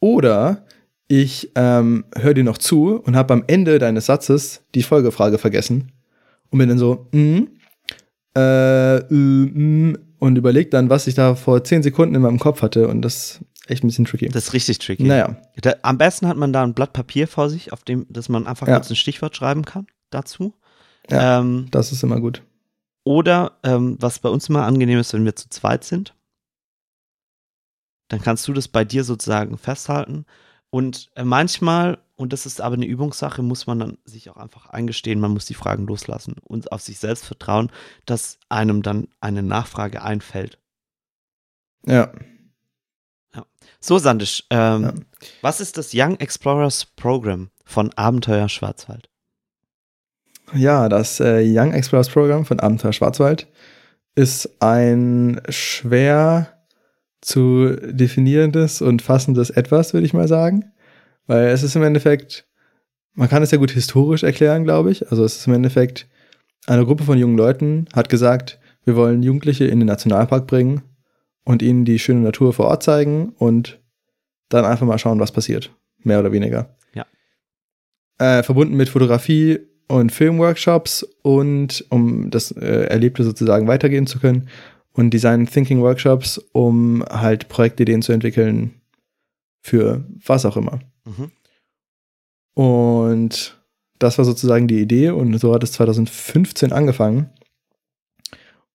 oder ich ähm, höre dir noch zu und habe am Ende deines Satzes die Folgefrage vergessen und bin dann so, mm, äh, äh, mm, und überlege dann, was ich da vor zehn Sekunden in meinem Kopf hatte und das echt ein bisschen tricky. Das ist richtig tricky. naja, Da, am besten hat man da ein Blatt Papier vor sich, auf dem, dass man einfach Ja. kurz ein Stichwort schreiben kann dazu. Ja. Ähm, das ist immer gut. oder ähm, was bei uns immer angenehm ist, wenn wir zu zweit sind, dann kannst du das bei dir sozusagen festhalten. Und äh, manchmal, und das ist aber eine Übungssache, muss man dann sich auch einfach eingestehen, man muss die Fragen loslassen und auf sich selbst vertrauen, dass einem dann eine Nachfrage einfällt. Ja. So, Sandisch, ähm, Ja. was ist das Young Explorers Program von Abenteuer Schwarzwald? Ja, das äh, Young Explorers Programm von Abenteuer Schwarzwald ist ein schwer zu definierendes und fassendes Etwas, würde ich mal sagen. Weil es ist im Endeffekt, man kann es ja gut historisch erklären, glaube ich. Also es ist im Endeffekt, eine Gruppe von jungen Leuten hat gesagt, wir wollen Jugendliche in den Nationalpark bringen und ihnen die schöne Natur vor Ort zeigen und dann einfach mal schauen, was passiert. Mehr oder weniger. Ja. Äh, verbunden mit Fotografie und Filmworkshops und um das äh, Erlebte sozusagen weitergeben zu können und Design Thinking Workshops, um halt Projektideen zu entwickeln für was auch immer. Mhm. Und das war sozusagen die Idee und so hat es 2015 angefangen.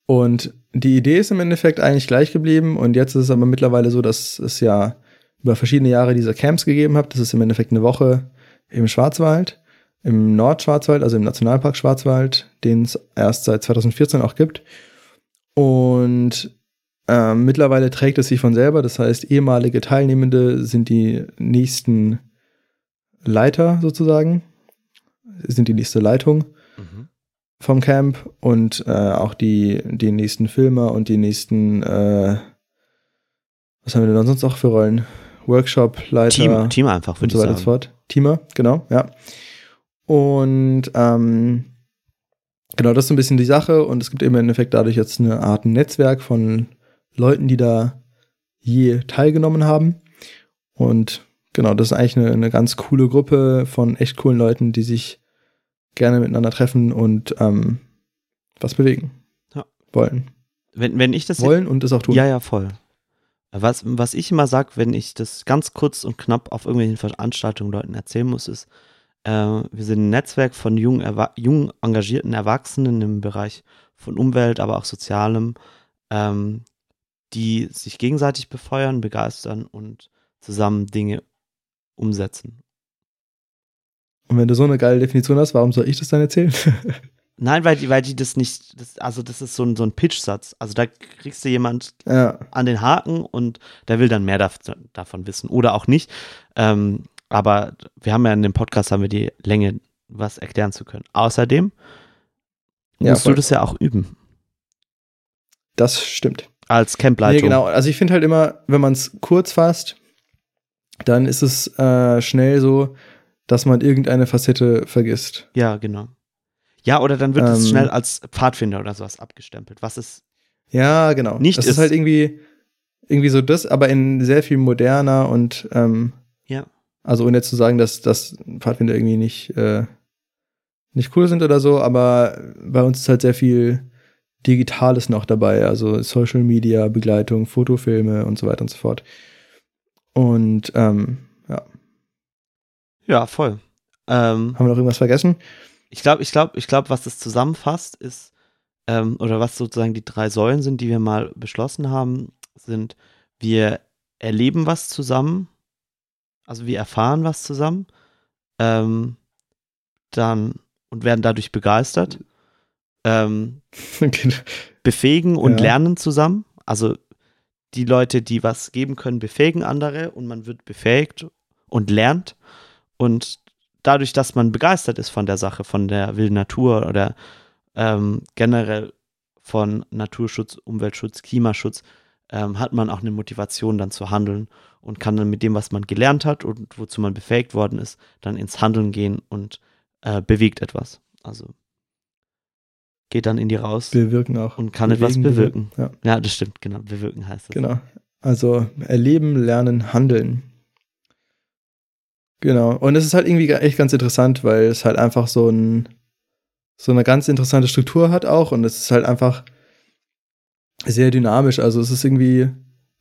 Und die Idee ist im Endeffekt eigentlich gleich geblieben und jetzt ist es aber mittlerweile so, dass es ja über verschiedene Jahre diese Camps gegeben hat. Das ist im Endeffekt eine Woche im Schwarzwald, im Nordschwarzwald, also im Nationalpark Schwarzwald, den es erst seit 2014 auch gibt. Und ähm, mittlerweile trägt es sich von selber. Das heißt, ehemalige Teilnehmende sind die nächsten Leiter sozusagen. sind die nächste Leitung. Vom Camp und äh, auch die, die nächsten Filmer und die nächsten, äh, was haben wir denn sonst noch für Rollen? Workshop-Leiter Team, Team einfach, würde so ich sagen. fort. Teamer, genau, ja. Und ähm, genau, das ist so ein bisschen die Sache und es gibt im Endeffekt dadurch jetzt eine Art Netzwerk von Leuten, die da je teilgenommen haben. Und genau, das ist eigentlich eine, eine ganz coole Gruppe von echt coolen Leuten, die sich gerne miteinander treffen und ähm, was bewegen Ja. wollen. Wenn, wenn ich das jetzt- Wollen und es auch tun. Ja, ja, voll. Was, was ich immer sage, wenn ich das ganz kurz und knapp auf irgendwelchen Veranstaltungen Leuten erzählen muss, ist, äh, wir sind ein Netzwerk von jung, erwa- jung engagierten Erwachsenen im Bereich von Umwelt, aber auch Sozialem, ähm, die sich gegenseitig befeuern, begeistern und zusammen Dinge umsetzen. Und wenn du so eine geile Definition hast, warum soll ich das dann erzählen? Nein, weil die, weil die das nicht, das, also das ist so ein, so ein Pitch-Satz. Also da kriegst du jemand ja, an den Haken und der will dann mehr dav davon wissen oder auch nicht. Ähm, aber wir haben ja in dem Podcast haben wir die Länge, was erklären zu können. Außerdem Ja, musst voll. du das ja auch üben das stimmt. als Campleitung. Nee, genau. Also ich finde halt immer, wenn man es kurz fasst, dann ist es äh, schnell so, dass man irgendeine Facette vergisst. Ja, genau. Ja, oder dann wird es Ähm. schnell als Pfadfinder oder sowas abgestempelt. Was ist Ja, genau. Nicht das ist- ist halt irgendwie, irgendwie so das, aber in sehr viel moderner und ähm, Ja. also ohne jetzt zu sagen, dass, dass Pfadfinder irgendwie nicht, äh, nicht cool sind oder so, aber bei uns ist halt sehr viel Digitales noch dabei, also Social Media, Begleitung, Fotofilme und so weiter und so fort. Und ähm, ja, voll. Ähm, haben wir noch irgendwas vergessen? ich glaube, ich glaube, ich glaube, was das zusammenfasst, ist, ähm, oder was sozusagen die drei Säulen sind, die wir mal beschlossen haben, sind, wir erleben was zusammen, also wir erfahren was zusammen, ähm, dann und werden dadurch begeistert, ähm, Okay. befähigen und Ja. lernen zusammen. Also die Leute, die was geben können, befähigen andere und man wird befähigt und lernt. Und dadurch, dass man begeistert ist von der Sache, von der wilden Natur oder ähm, generell von Naturschutz, Umweltschutz, Klimaschutz, ähm, hat man auch eine Motivation dann zu handeln und kann dann mit dem, was man gelernt hat und wozu man befähigt worden ist, dann ins Handeln gehen und äh, bewegt etwas. Also geht dann in die raus Bewirken auch. und kann etwas Bewegen, bewirken. Ja, Ja, das stimmt, genau. Bewirken heißt das. genau. Also erleben, lernen, handeln. Genau. Und es ist halt irgendwie echt ganz interessant, weil es halt einfach so ein so eine ganz interessante Struktur hat auch und es ist halt einfach sehr dynamisch. Also es ist irgendwie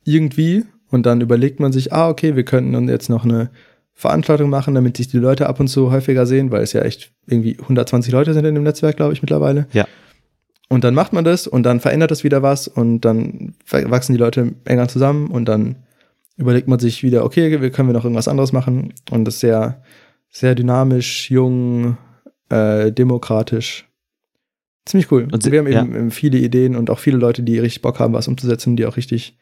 irgendwie und dann überlegt man sich, ah, okay, wir könnten dann jetzt noch eine Veranstaltung machen, damit sich die Leute ab und zu häufiger sehen, weil es ja echt irgendwie 120 Leute sind in dem Netzwerk, glaube ich, mittlerweile. Ja. Und dann macht man das und dann verändert das wieder was und dann wachsen die Leute enger zusammen und dann überlegt man sich wieder, okay, wir können wir noch irgendwas anderes machen und das ist sehr, sehr dynamisch, jung, äh, demokratisch. Ziemlich cool. Und wir haben ja. eben, eben viele Ideen und auch viele Leute, die richtig Bock haben, was umzusetzen, die auch richtig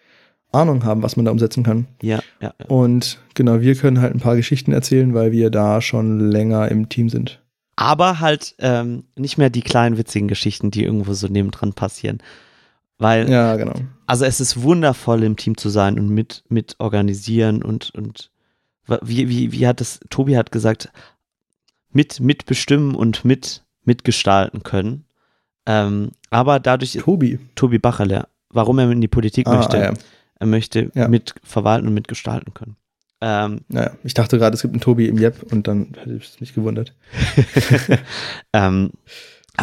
Ahnung haben, was man da umsetzen kann. Ja, ja, ja. Und genau, wir können halt ein paar Geschichten erzählen, weil wir da schon länger im Team sind. Aber halt ähm, nicht mehr die kleinen witzigen Geschichten, die irgendwo so nebendran passieren. Weil, Ja, genau. Also es ist wundervoll, im Team zu sein und mit, mit organisieren und, und wie, wie, wie hat es, Tobi hat gesagt, mit, mitbestimmen und mit, mitgestalten können. Ähm, aber dadurch, Tobi. Tobi Bacherle, warum er in die Politik Ah, möchte, ah, ja. er möchte Ja. mitverwalten und mitgestalten können. Ähm, Naja, ich dachte gerade, es gibt einen Tobi im Jep und dann hätte ich mich gewundert. ähm,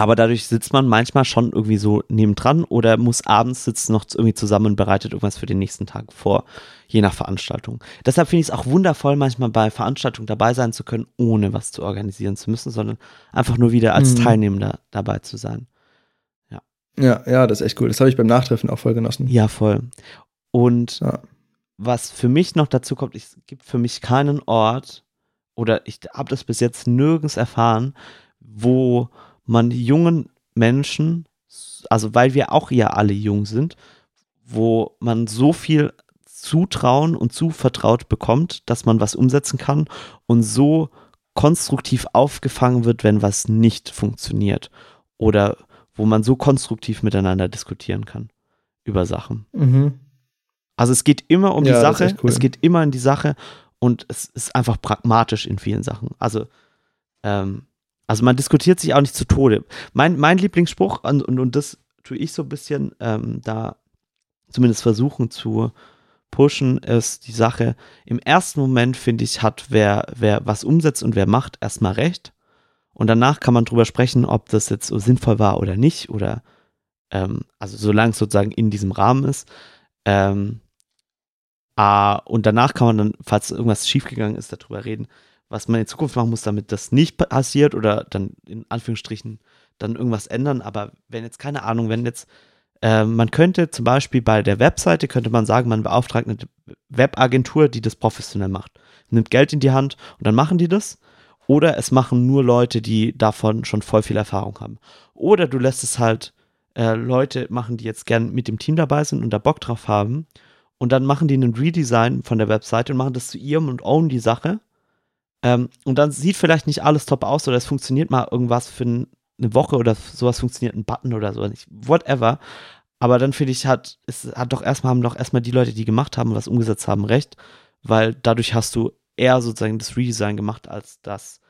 aber dadurch sitzt man manchmal schon irgendwie so nebendran oder muss abends sitzen noch irgendwie zusammen und bereitet irgendwas für den nächsten Tag vor, je nach Veranstaltung. Deshalb finde ich es auch wundervoll, manchmal bei Veranstaltungen dabei sein zu können, ohne was zu organisieren zu müssen, sondern einfach nur wieder als Mhm. Teilnehmender dabei zu sein. Ja, ja, das ist echt cool. Das habe ich beim Nachtreffen auch voll genossen. Ja, voll. Und Ja. was für mich noch dazu kommt, es gibt für mich keinen Ort oder ich habe das bis jetzt nirgends erfahren, wo man jungen Menschen, also weil wir auch ja alle jung sind, wo man so viel Zutrauen und zuvertraut bekommt, dass man was umsetzen kann und so konstruktiv aufgefangen wird, wenn was nicht funktioniert. Oder wo man so konstruktiv miteinander diskutieren kann über Sachen. Mhm. Also es geht immer um Ja, die Sache, cool. es geht immer in die Sache und es ist einfach pragmatisch in vielen Sachen. Also, ähm, also man diskutiert sich auch nicht zu Tode. Mein, mein Lieblingsspruch, und, und, und das tue ich so ein bisschen ähm, da zumindest versuchen zu pushen, ist die Sache, im ersten Moment, finde ich, hat wer, wer was umsetzt und wer macht, erstmal recht. Und danach kann man drüber sprechen, ob das jetzt so sinnvoll war oder nicht, oder ähm, also solange es sozusagen in diesem Rahmen ist. Ähm, ah, und danach kann man dann, falls irgendwas schiefgegangen ist, darüber reden, was man in Zukunft machen muss, damit das nicht passiert oder dann in Anführungsstrichen dann irgendwas ändern. Aber wenn jetzt, keine Ahnung, wenn jetzt, äh, man könnte zum Beispiel bei der Webseite, könnte man sagen, man beauftragt eine Webagentur, die das professionell macht. Nimmt Geld in die Hand und dann machen die das. Oder es machen nur Leute, die davon schon voll viel Erfahrung haben. Oder du lässt es halt äh, Leute machen, die jetzt gern mit dem Team dabei sind und da Bock drauf haben. Und dann machen die einen Redesign von der Webseite und machen das zu ihrem und own die Sache. Ähm, und dann sieht vielleicht nicht alles top aus oder es funktioniert mal irgendwas für ein, eine Woche oder sowas funktioniert ein Button oder so, nicht, whatever. Aber dann finde ich, hat, es hat doch erstmal, haben doch erstmal die Leute, die gemacht haben und was umgesetzt haben, recht, weil dadurch hast du eher sozusagen das Redesign gemacht, als das,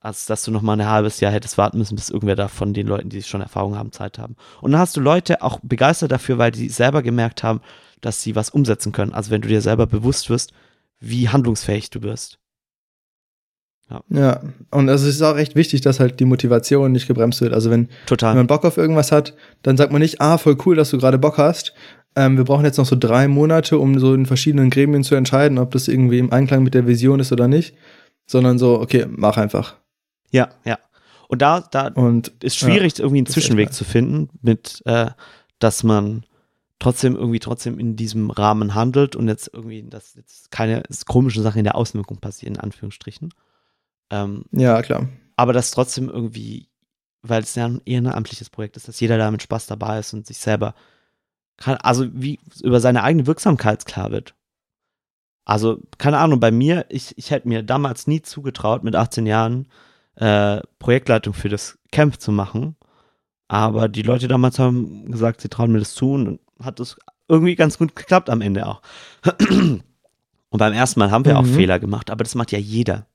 als dass du noch mal ein halbes Jahr hättest warten müssen, bis irgendwer da von den Leuten, die schon Erfahrung haben, Zeit haben. Und dann hast du Leute auch begeistert dafür, weil die selber gemerkt haben, dass sie was umsetzen können. Also wenn du dir selber bewusst wirst, wie handlungsfähig du wirst. Ja, und also es ist auch recht wichtig, dass halt die Motivation nicht gebremst wird. Also wenn, wenn Total. man Bock auf irgendwas hat, dann sagt man nicht, ah, voll cool, dass du gerade Bock hast. Ähm, wir brauchen jetzt noch so drei Monate, um so in verschiedenen Gremien zu entscheiden, ob das irgendwie im Einklang mit der Vision ist oder nicht. Sondern so, okay, mach einfach. Ja, ja. Und da, da Und ist schwierig, irgendwie einen Zwischenweg zu finden, mit, äh, dass man trotzdem irgendwie trotzdem in diesem Rahmen handelt und jetzt irgendwie, dass jetzt keine komische Sachen in der Außenwirkung passieren, in Anführungsstrichen. Ähm, ja, klar. aber das trotzdem irgendwie, weil es ja ein ehrenamtliches Projekt ist, dass jeder da mit Spaß dabei ist und sich selber kann, also wie über seine eigene Wirksamkeit klar wird. Also, keine Ahnung, bei mir, ich, ich hätte mir damals nie zugetraut, mit 18 Jahren äh, Projektleitung für das Camp zu machen. Aber die Leute damals haben gesagt, sie trauen mir das zu und dann hat es irgendwie ganz gut geklappt am Ende auch. Und beim ersten Mal haben wir auch Mhm. Fehler gemacht, aber das macht ja jeder.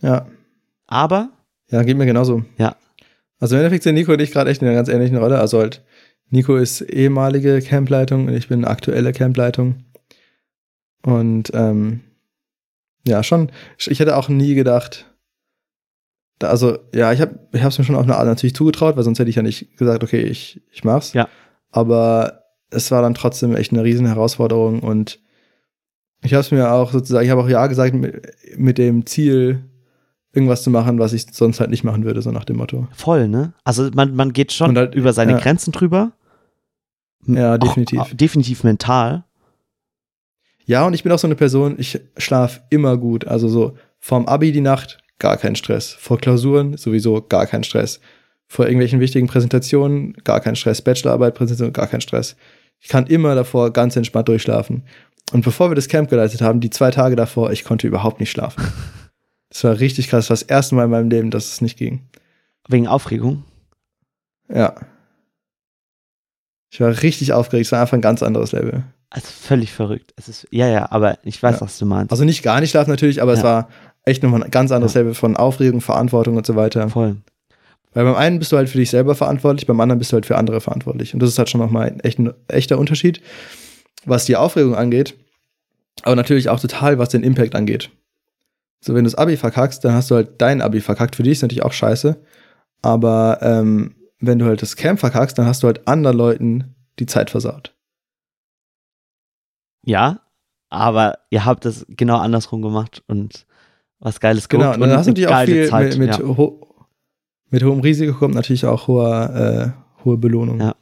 Ja. Aber Ja, geht mir genauso. Ja. Also im Endeffekt sind Nico und ich gerade echt in einer ganz ähnlichen Rolle. Also halt, Nico ist ehemalige Campleitung und ich bin aktuelle Campleitung. Und ähm, ja, schon, ich hätte auch nie gedacht, da, also ja, ich habe ich es mir schon auf eine Art natürlich zugetraut, weil sonst hätte ich ja nicht gesagt, okay, ich, ich mach's. Ja. Aber es war dann trotzdem echt eine riesen Herausforderung und ich habe es mir auch sozusagen, ich habe auch ja gesagt mit, mit dem Ziel, irgendwas zu machen, was ich sonst halt nicht machen würde, so nach dem Motto. voll, ne? Also man, man geht schon halt, über seine ja. Grenzen drüber. Ja, Auch- definitiv. Auch, definitiv mental. Ja, und ich bin auch so eine Person, ich schlaf immer gut. Also so vorm Abi die Nacht, gar kein Stress. Vor Klausuren sowieso gar kein Stress. Vor irgendwelchen wichtigen Präsentationen, gar kein Stress. Bachelorarbeit, Präsentation, gar kein Stress. Ich kann immer davor ganz entspannt durchschlafen. Und bevor wir das Camp geleitet haben, die zwei Tage davor, ich konnte überhaupt nicht schlafen. Das war richtig krass. Das war das erste Mal in meinem Leben, dass es nicht ging. Wegen Aufregung. Ja. Ich war richtig aufgeregt. Es war einfach ein ganz anderes Level. Also völlig verrückt. Es ist, ja, ja, aber ich weiß, Ja. was du meinst. Also nicht gar nicht schlafen natürlich, aber es Ja. war echt nochmal ein ganz anderes Level von Aufregung, Verantwortung und so weiter. Voll. Weil beim einen bist du halt für dich selber verantwortlich, beim anderen bist du halt für andere verantwortlich. Und das ist halt schon nochmal echt, ein echter Unterschied, was die Aufregung angeht, aber natürlich auch total, was den Impact angeht. So, wenn du das Abi verkackst, dann hast du halt dein Abi verkackt. Für dich ist natürlich auch scheiße. Aber ähm, wenn du halt das Camp verkackst, dann hast du halt anderen Leuten die Zeit versaut. Ja, aber ihr habt es genau andersrum gemacht und was Geiles Genau, geguckt und dann hast du natürlich auch viel Zeit, mit, mit, ja. ho mit hohem Risiko kommt natürlich auch hoher, äh, hohe Belohnung. Ja.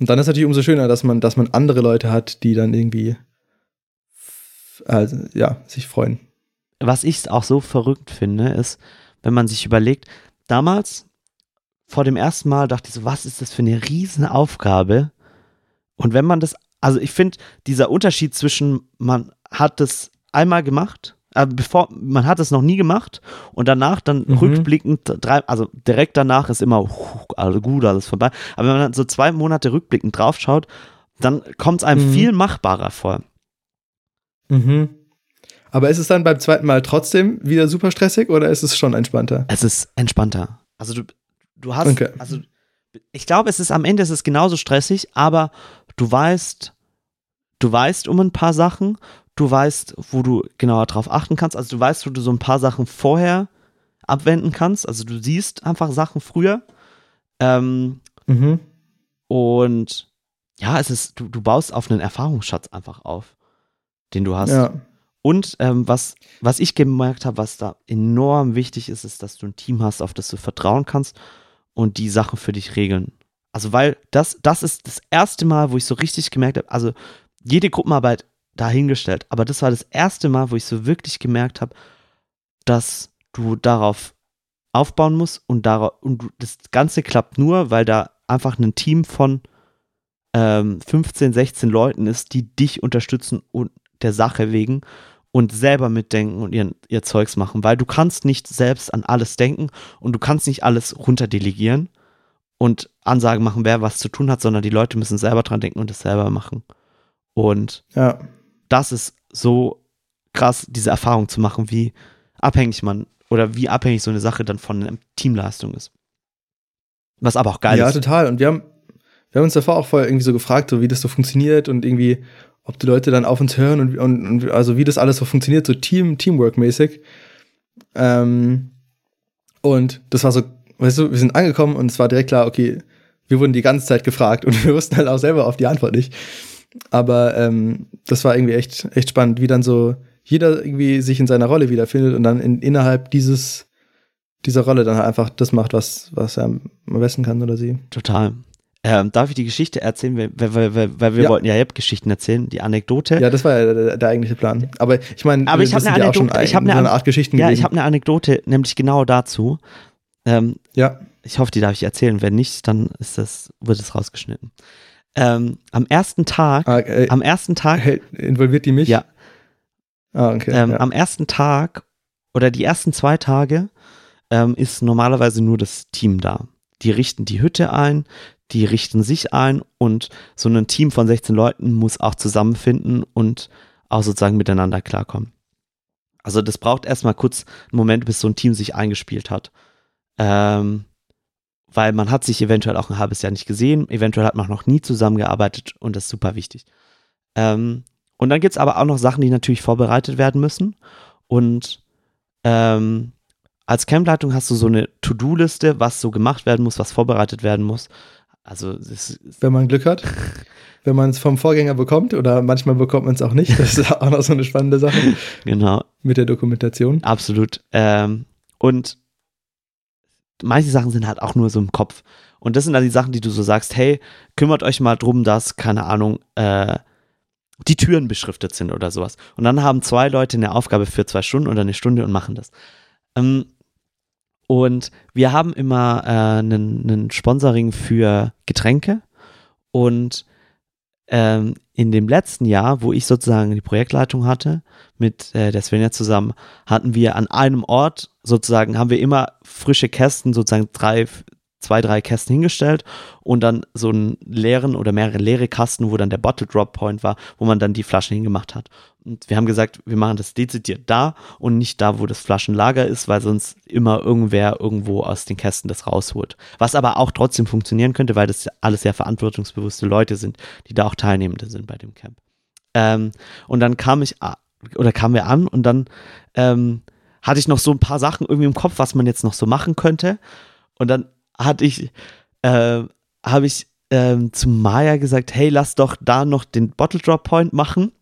Und dann ist natürlich umso schöner, dass man, dass man andere Leute hat, die dann irgendwie also, ja, sich freuen. Was ich auch so verrückt finde, ist, wenn man sich überlegt, damals vor dem ersten Mal dachte ich so, was ist das für eine Riesenaufgabe? Und wenn man das, also ich finde, dieser Unterschied zwischen, man hat das einmal gemacht äh, bevor, man hat es noch nie gemacht und danach dann Mhm. rückblickend, drei, also direkt danach ist immer alles gut, alles vorbei. Aber wenn man dann so zwei Monate rückblickend draufschaut, dann kommt es einem Mhm. viel machbarer vor. Mhm. Aber ist es dann beim zweiten Mal trotzdem wieder super stressig oder ist es schon entspannter? Es ist entspannter. Also du, du hast, Okay. also ich glaube, es ist am Ende ist es genauso stressig, aber du weißt, du weißt um ein paar Sachen, du weißt, wo du genauer drauf achten kannst, also du weißt, wo du so ein paar Sachen vorher abwenden kannst, also du siehst einfach Sachen früher. Ähm, Mhm. und ja, es ist, du, du baust auf einen Erfahrungsschatz einfach auf, den du hast. Ja. Und ähm, was, was ich gemerkt habe, was da enorm wichtig ist, ist, dass du ein Team hast, auf das du vertrauen kannst und die Sachen für dich regeln. Also, weil das, das ist das erste Mal, wo ich so richtig gemerkt habe, also jede Gruppenarbeit dahingestellt, aber das war das erste Mal, wo ich so wirklich gemerkt habe, dass du darauf aufbauen musst und, darauf, und das Ganze klappt nur, weil da einfach ein Team von ähm, 15, 16 Leuten ist, die dich unterstützen und der Sache wegen und selber mitdenken und ihren, ihr Zeugs machen, weil du kannst nicht selbst an alles denken und du kannst nicht alles runterdelegieren und Ansagen machen, wer was zu tun hat, sondern die Leute müssen selber dran denken und es selber machen. Und Ja. das ist so krass, diese Erfahrung zu machen, wie abhängig man oder wie abhängig so eine Sache dann von einer Teamleistung ist. Was aber auch geil ja, ist. total. Und wir haben, wir haben uns davor auch vorher irgendwie so gefragt, so wie das so funktioniert und irgendwie, ob die Leute dann auf uns hören und, und, und also wie das alles so funktioniert, so Team, Teamwork-mäßig. Ähm, und das war so, weißt du, wir sind angekommen und es war direkt klar, okay, wir wurden die ganze Zeit gefragt und wir wussten halt auch selber auf die Antwort nicht. Aber ähm, das war irgendwie echt, echt spannend, wie dann so jeder irgendwie sich in seiner Rolle wiederfindet und dann in, innerhalb dieses, dieser Rolle dann halt einfach das macht, was, was er am besten kann oder sie. Total. Ähm, darf ich die Geschichte erzählen? Weil, weil, weil, weil wir Ja. wollten ja Yep-Geschichten erzählen, die Anekdote. Ja, das war ja der, der eigentliche Plan. Aber ich meine, Aber ich das hab sind eine Anekdote- ich ein- hab eine so eine Art Geschichten Ja, ich gewesen. habe eine Anekdote, nämlich genau dazu. Ähm, Ja, ich hoffe, die darf ich erzählen. Wenn nicht, dann ist das, wird es rausgeschnitten. Ähm, am ersten Tag, ah, äh, am ersten Tag, involviert die mich? ja, Ah, okay. ähm, ja. am ersten Tag oder die ersten zwei Tage ähm, ist normalerweise nur das Team da. Die richten die Hütte ein, die richten sich ein und so ein Team von 16 Leuten muss auch zusammenfinden und auch sozusagen miteinander klarkommen. Also das braucht erstmal kurz einen Moment, bis so ein Team sich eingespielt hat. Ähm, weil man hat sich eventuell auch ein halbes Jahr nicht gesehen, eventuell hat man noch nie zusammengearbeitet und das ist super wichtig. Ähm, und dann gibt es aber auch noch Sachen, die natürlich vorbereitet werden müssen. Und ähm, als Campleitung hast du so eine To-Do-Liste, was so gemacht werden muss, was vorbereitet werden muss. Also ist, Wenn man Glück hat. Wenn man es vom Vorgänger bekommt oder manchmal bekommt man es auch nicht. Das ist auch noch so eine spannende Sache genau, mit der Dokumentation. absolut. Ähm, und manche Sachen sind halt auch nur so im Kopf. Und das sind dann die Sachen, die du so sagst, hey, kümmert euch mal drum, dass, keine Ahnung, äh, die Türen beschriftet sind oder sowas. Und dann haben zwei Leute eine Aufgabe für zwei Stunden oder eine Stunde und machen das. Ähm, und wir haben immer äh, einen, einen Sponsoring für Getränke. Und ähm, in dem letzten Jahr, wo ich sozusagen die Projektleitung hatte, mit äh, der Svenja zusammen, hatten wir an einem Ort sozusagen, haben wir immer frische Kästen, sozusagen drei, zwei, drei Kästen hingestellt und dann so einen leeren oder mehrere leere Kasten, wo dann der Bottle Drop Point war, wo man dann die Flaschen hingemacht hat. Und wir haben gesagt, wir machen das dezidiert da und nicht da, wo das Flaschenlager ist, weil sonst immer irgendwer irgendwo aus den Kästen das rausholt. Was aber auch trotzdem funktionieren könnte, weil das alles sehr verantwortungsbewusste Leute sind, die da auch Teilnehmende sind bei dem Camp. Ähm, und dann kam ich, oder kamen wir an und dann ähm, hatte ich noch so ein paar Sachen irgendwie im Kopf, was man jetzt noch so machen könnte. Und dann hatte ich, äh, habe ich ähm, zu Maya gesagt, hey, lass doch da noch den Bottle Drop Point machen.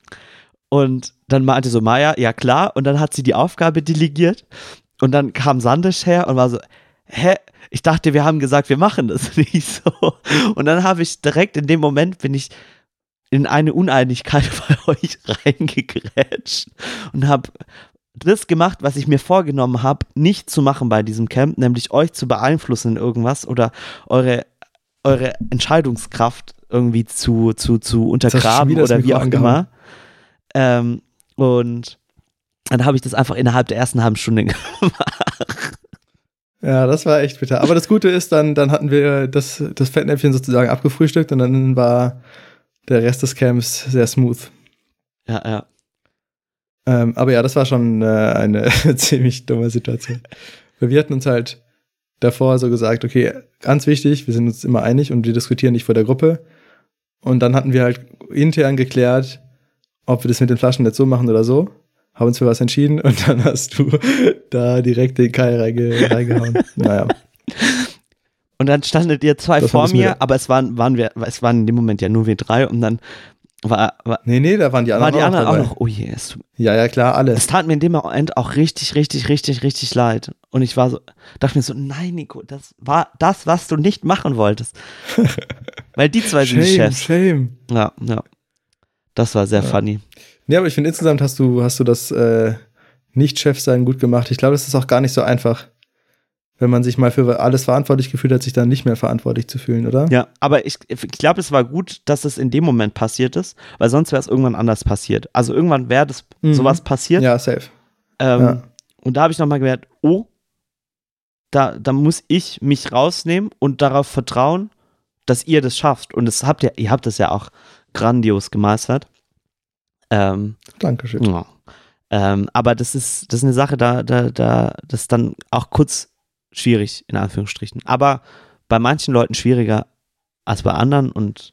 Und dann meinte so Maya, ja klar. Und dann hat sie die Aufgabe delegiert. Und dann kam Sandisch her und war so, hä? Ich dachte, wir haben gesagt, wir machen das nicht so. Und dann habe ich direkt in dem Moment bin ich in eine Uneinigkeit bei euch reingegrätscht und habe das gemacht, was ich mir vorgenommen habe, nicht zu machen bei diesem Camp, nämlich euch zu beeinflussen in irgendwas oder eure, eure Entscheidungskraft irgendwie zu, zu, zu untergraben oder wie auch immer. Ähm, und Dann habe ich das einfach innerhalb der ersten halben Stunde gemacht. Ja, das war echt bitter. Aber das Gute ist, dann, dann hatten wir das, das Fettnäpfchen sozusagen abgefrühstückt und dann war der Rest des Camps sehr smooth. Ja, ja. Ähm, aber ja, das war schon äh, eine ziemlich dumme Situation. Weil wir hatten uns halt davor so gesagt, okay, ganz wichtig, wir sind uns immer einig und wir diskutieren nicht vor der Gruppe. Und dann hatten wir halt intern geklärt, ob wir das mit den Flaschen jetzt so machen oder so. Haben uns für was entschieden und dann hast du da direkt den Keil reinge reingehauen. naja. Und dann standet ihr zwei Das vor mir, aber es waren, waren wir, es waren in dem Moment ja nur wir drei und dann war, war, Nee, nee, da waren die anderen, die anderen auch dabei. noch, oh je, es, tut- Ja, ja, klar, alle. es tat mir in dem Moment auch richtig, richtig, richtig, richtig leid. Und ich war so, dachte mir so, nein, Nico, das war das, was du nicht machen wolltest. Weil die zwei sind die Shame, Chefs. shame. Ja, ja. Das war sehr funny. Nee, aber ich finde insgesamt hast du, hast du das äh, Nicht-Chef-Sein gut gemacht. Ich glaube, das ist auch gar nicht so einfach, wenn man sich mal für alles verantwortlich gefühlt hat, sich dann nicht mehr verantwortlich zu fühlen, oder? Ja, aber ich, ich glaube, es war gut, dass es in dem Moment passiert ist, weil sonst wäre es irgendwann anders passiert. Also irgendwann wäre das Mhm. sowas passiert. Ja, safe. Ähm, Ja. Und da habe ich nochmal gemerkt, oh, da, da muss ich mich rausnehmen und darauf vertrauen, dass ihr das schafft. Und das habt ihr, ihr habt das ja auch grandios gemeistert. Ähm, Dankeschön. ja. ähm, aber das ist, das ist eine Sache, da, da, da, das dann auch kurz schwierig, in Anführungsstrichen. Aber bei manchen Leuten schwieriger als bei anderen und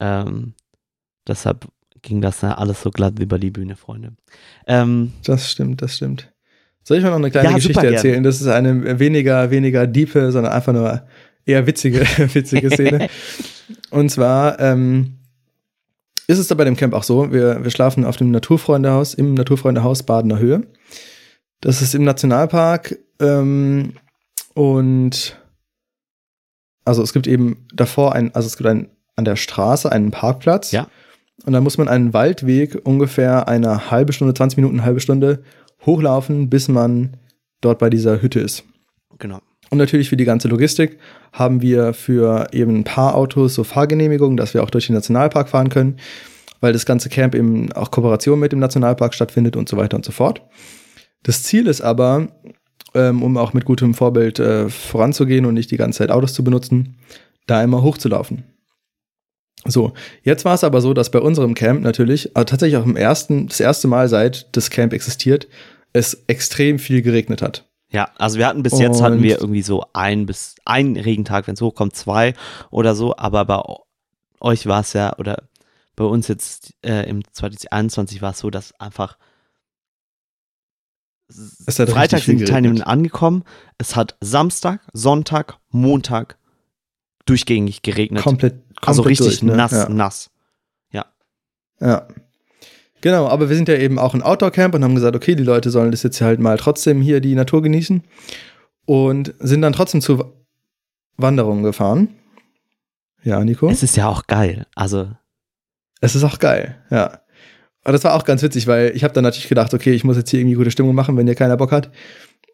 ähm, deshalb ging das ja alles so glatt über die Bühne, Freunde. Ähm, Das stimmt, das stimmt. Soll ich mal noch eine kleine Ja, Geschichte gern. erzählen? Das ist eine weniger, weniger diepe, sondern einfach nur eher witzige, witzige Szene. Und zwar ähm, ist es da bei dem Camp auch so, wir, wir schlafen auf dem Naturfreundehaus, im Naturfreundehaus Badener Höhe. Das ist im Nationalpark ähm, und also es gibt eben davor ein, also es gibt ein, an der Straße einen Parkplatz. Ja. Und dann muss man einen Waldweg ungefähr eine halbe Stunde, 20 Minuten, eine halbe Stunde hochlaufen, bis man dort bei dieser Hütte ist. genau. Und natürlich für die ganze Logistik haben wir für eben ein paar Autos so Fahrgenehmigungen, dass wir auch durch den Nationalpark fahren können, weil das ganze Camp eben auch Kooperation mit dem Nationalpark stattfindet und so weiter und so fort. Das Ziel ist aber, ähm, um auch mit gutem Vorbild äh, voranzugehen und nicht die ganze Zeit Autos zu benutzen, da immer hochzulaufen. So, jetzt war es aber so, dass bei unserem Camp natürlich, aber tatsächlich auch im ersten, das erste Mal seit das Camp existiert, es extrem viel geregnet hat. Ja, also wir hatten bis jetzt hatten Und- wir irgendwie so ein bis ein Regentag, wenn es hochkommt, zwei oder so, aber bei euch war es ja, oder bei uns jetzt äh, im 2021 war es so, dass einfach Freitag sind die Teilnehmenden angekommen, es hat Samstag, Sonntag, Montag durchgängig geregnet. Komplett, komplett also richtig durch, ne? nass, Ja. nass. Ja. Genau, aber wir sind ja eben auch ein Outdoor-Camp und haben gesagt, okay, die Leute sollen das jetzt halt mal trotzdem hier die Natur genießen und sind dann trotzdem zu Wanderungen gefahren. Ja, Nico? Es ist ja auch geil. Also, Es ist auch geil, ja. Aber das war auch ganz witzig, weil ich habe dann natürlich gedacht, okay, ich muss jetzt hier irgendwie gute Stimmung machen, wenn hier keiner Bock hat.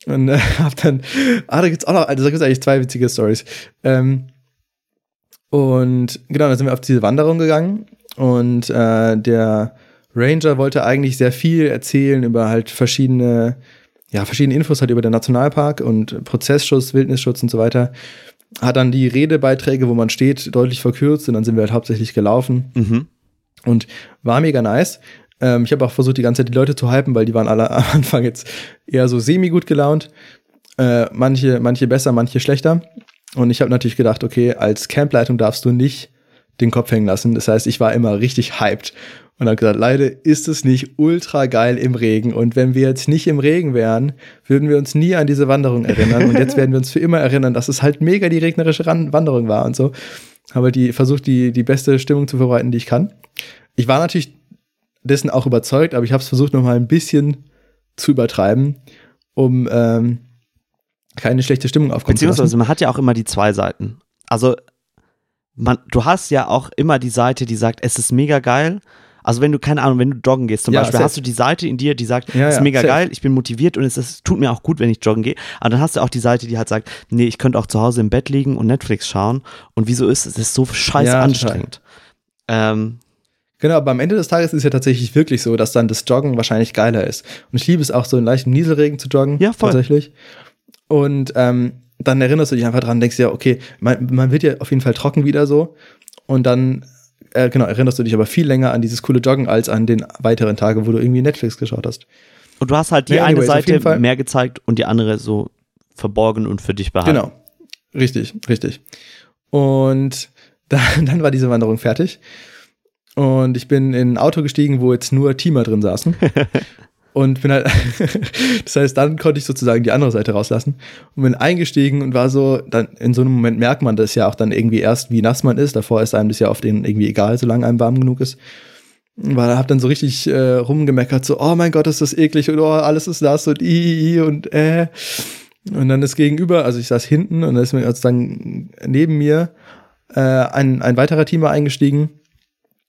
Und äh, hab dann, ah, da gibt's auch noch, also da gibt's eigentlich zwei witzige Stories. Ähm, und genau, dann sind wir auf diese Wanderung gegangen und äh, der Ranger wollte eigentlich sehr viel erzählen über halt verschiedene, ja, verschiedene Infos halt über den Nationalpark und Prozessschutz, Wildnisschutz und so weiter. Hat dann die Redebeiträge, wo man steht, deutlich verkürzt und dann sind wir halt hauptsächlich gelaufen. mhm. Und war mega nice. Ähm, ich habe auch versucht, die ganze Zeit die Leute zu hypen, weil die waren alle am Anfang jetzt eher so semi-gut gelaunt. Äh, manche, manche besser, manche schlechter. Und ich habe natürlich gedacht, okay, als Campleitung darfst du nicht den Kopf hängen lassen. Das heißt, ich war immer richtig hyped und habe gesagt, leider ist es nicht ultra geil im Regen. Und wenn wir jetzt nicht im Regen wären, würden wir uns nie an diese Wanderung erinnern. Und jetzt werden wir uns für immer erinnern, dass es halt mega die regnerische Wanderung war und so. Habe die versucht, die, die beste Stimmung zu verbreiten, die ich kann. Ich war natürlich dessen auch überzeugt, aber ich habe es versucht, noch mal ein bisschen zu übertreiben, um ähm, keine schlechte Stimmung aufkommen zu Beziehungsweise lassen. man hat ja auch immer die zwei Seiten. Also man, du hast ja auch immer die Seite, die sagt, es ist mega geil. Also wenn du, keine Ahnung, wenn du joggen gehst zum Ja, Beispiel, safe. hast du die Seite in dir, die sagt, Ja, es ist ja, mega safe. geil, ich bin motiviert und es ist, tut mir auch gut, wenn ich joggen gehe. Aber dann hast du auch die Seite, die halt sagt, nee, ich könnte auch zu Hause im Bett liegen und Netflix schauen. Und wieso ist es? Es ist so Ja, total. anstrengend. Ähm, Genau, aber am Ende des Tages ist es ja tatsächlich wirklich so, dass dann das Joggen wahrscheinlich geiler ist. Und ich liebe es auch so in leichtem Nieselregen zu joggen. Ja, voll. Tatsächlich. Und ähm, dann erinnerst du dich einfach dran, denkst dir, okay, man, man wird ja auf jeden Fall trocken wieder so. Und dann, äh, genau, erinnerst du dich aber viel länger an dieses coole Joggen als an den weiteren Tage, wo du irgendwie Netflix geschaut hast. Und du hast halt die eine anyways, jeden Seite mehr gezeigt und die andere so verborgen und für dich behalten. Genau. Richtig, richtig. Und dann, dann war diese Wanderung fertig. Und ich bin in ein Auto gestiegen, wo jetzt nur Teamer drin saßen. Und bin halt, das heißt, dann konnte ich sozusagen die andere Seite rauslassen und bin eingestiegen und war so, dann in so einem Moment merkt man das ja auch dann irgendwie erst, wie nass man ist. Davor ist einem das ja oft irgendwie egal, solange einem warm genug ist. Weil hab dann so richtig äh, rumgemeckert, so, oh mein Gott, ist das eklig und oh, alles ist nass und i, i, i und äh. Und dann ist gegenüber, also ich saß hinten und dann ist mir sozusagen neben mir äh, ein, ein weiterer Teamer eingestiegen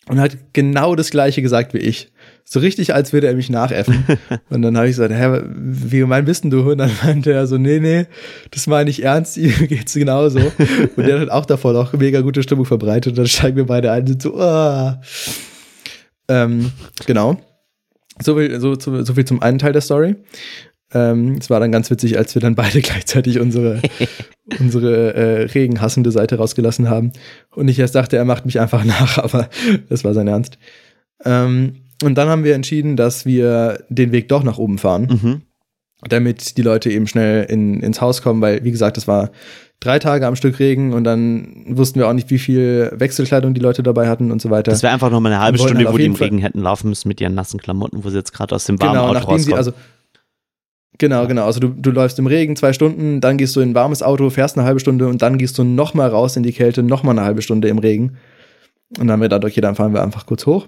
und hat genau das gleiche gesagt wie ich. So richtig, als würde er mich nachäffen. und dann habe ich gesagt, hä, wie gemein bist denn du? Und dann meinte er so, nee, nee, das meine ich ernst, ihm geht's genauso. Und der hat auch davor noch mega gute Stimmung verbreitet. Und dann steigen wir beide ein und sind so, ah. ähm, genau. So viel, so, so, so viel zum einen Teil der Story. Ähm, es war dann ganz witzig, als wir dann beide gleichzeitig unsere, unsere äh, regenhassende Seite rausgelassen haben. Und ich erst dachte, er macht mich einfach nach, aber das war sein Ernst. Ähm, und dann haben wir entschieden, dass wir den Weg doch nach oben fahren, Mhm. damit die Leute eben schnell in, ins Haus kommen, weil, wie gesagt, es war drei Tage am Stück Regen und dann wussten wir auch nicht, wie viel Wechselkleidung die Leute dabei hatten und so weiter. Das wäre einfach noch mal eine halbe Stunde, wo die im Regen hätten laufen müssen mit ihren nassen Klamotten, wo sie jetzt gerade aus dem warmen genau, Auto nachdem sie, rauskommen. also Genau, genau. Also du, du läufst im Regen zwei Stunden, dann gehst du in ein warmes Auto, fährst eine halbe Stunde und dann gehst du noch mal raus in die Kälte, noch mal eine halbe Stunde im Regen. Und dann haben wir gedacht, okay, dann fahren wir einfach kurz hoch.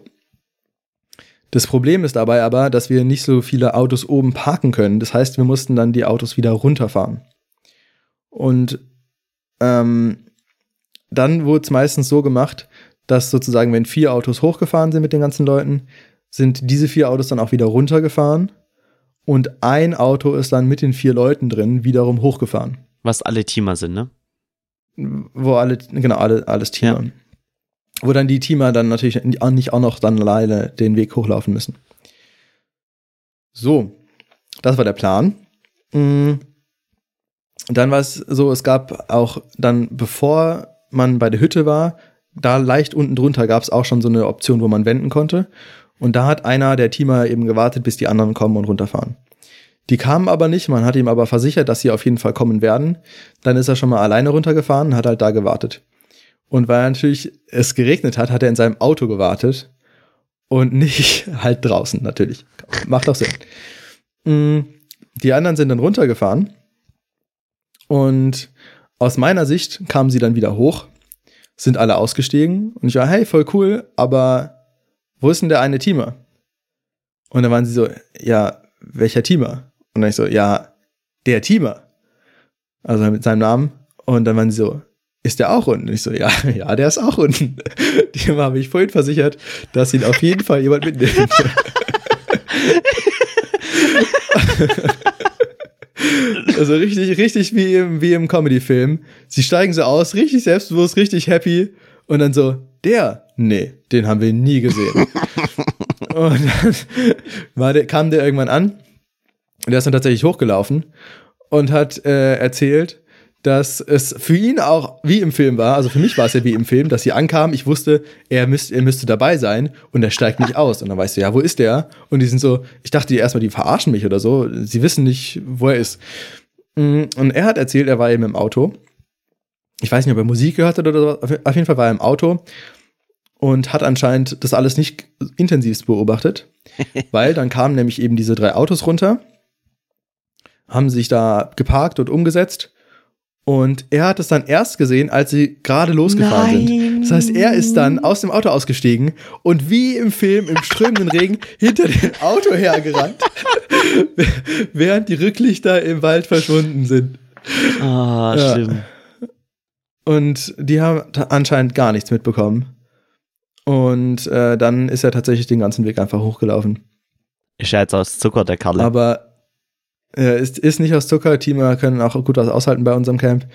Das Problem ist dabei aber, dass wir nicht so viele Autos oben parken können. Das heißt, wir mussten dann die Autos wieder runterfahren. Und ähm, dann wurde es meistens so gemacht, dass sozusagen, wenn vier Autos hochgefahren sind mit den ganzen Leuten, sind diese vier Autos dann auch wieder runtergefahren und ein Auto ist dann mit den vier Leuten drin wiederum hochgefahren. was alle Teamer sind, ne? Wo alle, genau, alle, alles Teamer. Wo dann die Teamer dann natürlich nicht auch noch dann alleine den Weg hochlaufen müssen. So, das war der Plan. Mm. Dann war es so, es gab auch dann, bevor man bei der Hütte war, da leicht unten drunter gab es auch schon so eine Option, wo man wenden konnte. Und da hat einer der Teamer eben gewartet, bis die anderen kommen und runterfahren. Die kamen aber nicht, man hat ihm aber versichert, dass sie auf jeden Fall kommen werden. Dann ist er schon mal alleine runtergefahren und hat halt da gewartet. Und weil natürlich es geregnet hat, hat er in seinem Auto gewartet und nicht halt draußen natürlich. Macht auch Sinn. Mm, Die anderen sind dann runtergefahren und aus meiner Sicht kamen sie dann wieder hoch, sind alle ausgestiegen und ich war, hey, voll cool, aber wo ist denn der eine Teamer? Und dann waren sie so, ja, welcher Teamer? Und dann ich so, ja, der Teamer. Also mit seinem Namen. Und dann waren sie so, ist der auch unten? Und ich so, ja, ja, der ist auch unten. Dem habe ich vorhin versichert, dass ihn auf jeden Fall jemand mitnimmt. also richtig, richtig wie im, wie im Comedy-Film. Sie steigen so aus, richtig selbstbewusst, richtig happy. Und dann so, der? Nee, den haben wir nie gesehen. und dann war der, kam der irgendwann an. Und der ist dann tatsächlich hochgelaufen und hat äh, erzählt, dass es für ihn auch wie im Film war, also für mich war es ja wie im Film, dass sie ankamen, ich wusste, er, müsst, er müsste dabei sein und er steigt nicht aus. Und dann weißt du, ja, wo ist der? Und die sind so, ich dachte erstmal, die verarschen mich oder so, sie wissen nicht, wo er ist. Mm, Und er hat erzählt, er war eben im Auto. Ich weiß nicht, ob er Musik gehört hat oder so, auf jeden Fall war er im Auto und hat anscheinend das alles nicht intensivst beobachtet, weil dann kamen nämlich eben diese drei Autos runter, haben sich da geparkt und umgesetzt und er hat es dann erst gesehen, als sie gerade losgefahren sind. Das heißt, er ist dann aus dem Auto ausgestiegen und wie im Film im strömenden Regen hinter dem Auto hergerannt, während die Rücklichter im Wald verschwunden sind. Ah, Ja. schlimm. Und die haben anscheinend gar nichts mitbekommen. Und äh, dann ist er tatsächlich den ganzen Weg einfach hochgelaufen. Ist ja jetzt aus Zucker, der Karle. Aber äh, ist, ist nicht aus Zucker. Teamer können auch gut was aushalten bei unserem Camp.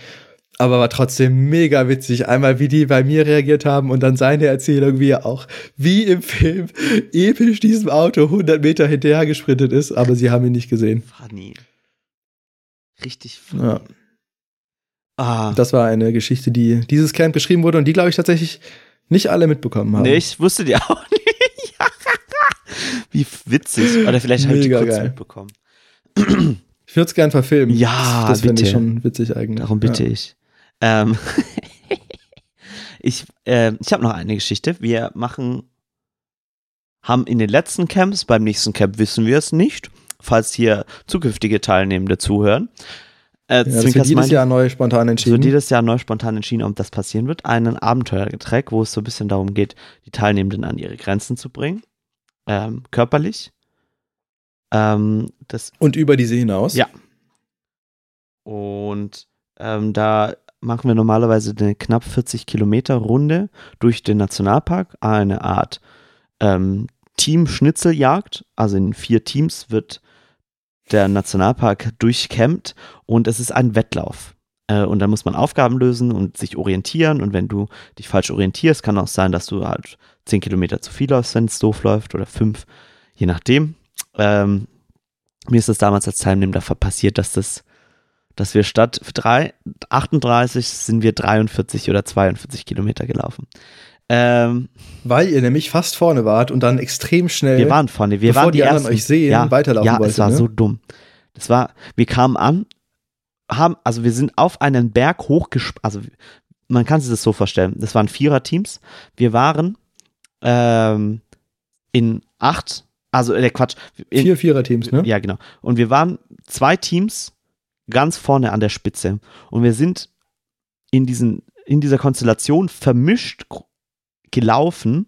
Aber war trotzdem mega witzig. Einmal, wie die bei mir reagiert haben und dann seine Erzählung, wie er auch, wie im Film, episch diesem Auto 100 Meter hinterher gesprintet ist, aber sie haben ihn nicht gesehen. Funny. Richtig funny. Ja. Ah, Das war eine Geschichte, die dieses Camp geschrieben wurde und die, glaube ich, tatsächlich nicht alle mitbekommen haben. nee, ich wusste die auch nicht. Wie witzig. Oder vielleicht habe ich die kurz geil. mitbekommen. Ich würde es gern verfilmen. Ja, das, das finde ich schon witzig eigentlich. Darum bitte Ja. ich. Ähm, ich äh, ich habe noch eine Geschichte. Wir machen, haben in den letzten Camps, beim nächsten Camp wissen wir es nicht, falls hier zukünftige Teilnehmende zuhören. Äh, Ja, das wird jedes Jahr neu spontan es wird entschieden. jedes Jahr neu spontan entschieden, ob das passieren wird. Einen Abenteuertrack, wo es so ein bisschen darum geht, die Teilnehmenden an ihre Grenzen zu bringen. Ähm, körperlich. Ähm, das Und über diese hinaus. Ja. Und ähm, da machen wir normalerweise eine knapp 40 Kilometer Runde durch den Nationalpark, eine Art ähm, Team-Schnitzeljagd. Also in vier Teams wird der Nationalpark durchkämmt und es ist ein Wettlauf. Äh, und da muss man Aufgaben lösen und sich orientieren. Und wenn du dich falsch orientierst, kann auch sein, dass du halt 10 Kilometer zu viel läufst, wenn es doof läuft, oder 5, je nachdem. Ähm, mir ist das damals als Teilnehmer passiert, dass das, dass wir statt drei, 38 sind wir 43 oder 42 Kilometer gelaufen. Ähm, Weil ihr nämlich fast vorne wart und dann extrem schnell, wir waren vorne, wir bevor waren die, die anderen ersten. euch sehen, ja, weiterlaufen Ja, wolltet. es war ne? so dumm. Das war, wir kamen an, haben, also wir sind auf einen Berg hochgesprungen, also man kann sich das so vorstellen. Das waren Viererteams. Wir waren ähm, in acht, also äh, Quatsch, Vier Viererteams, ne? ja, genau. Und wir waren zwei Teams ganz vorne an der Spitze. Und wir sind in, diesen, in dieser Konstellation vermischt gelaufen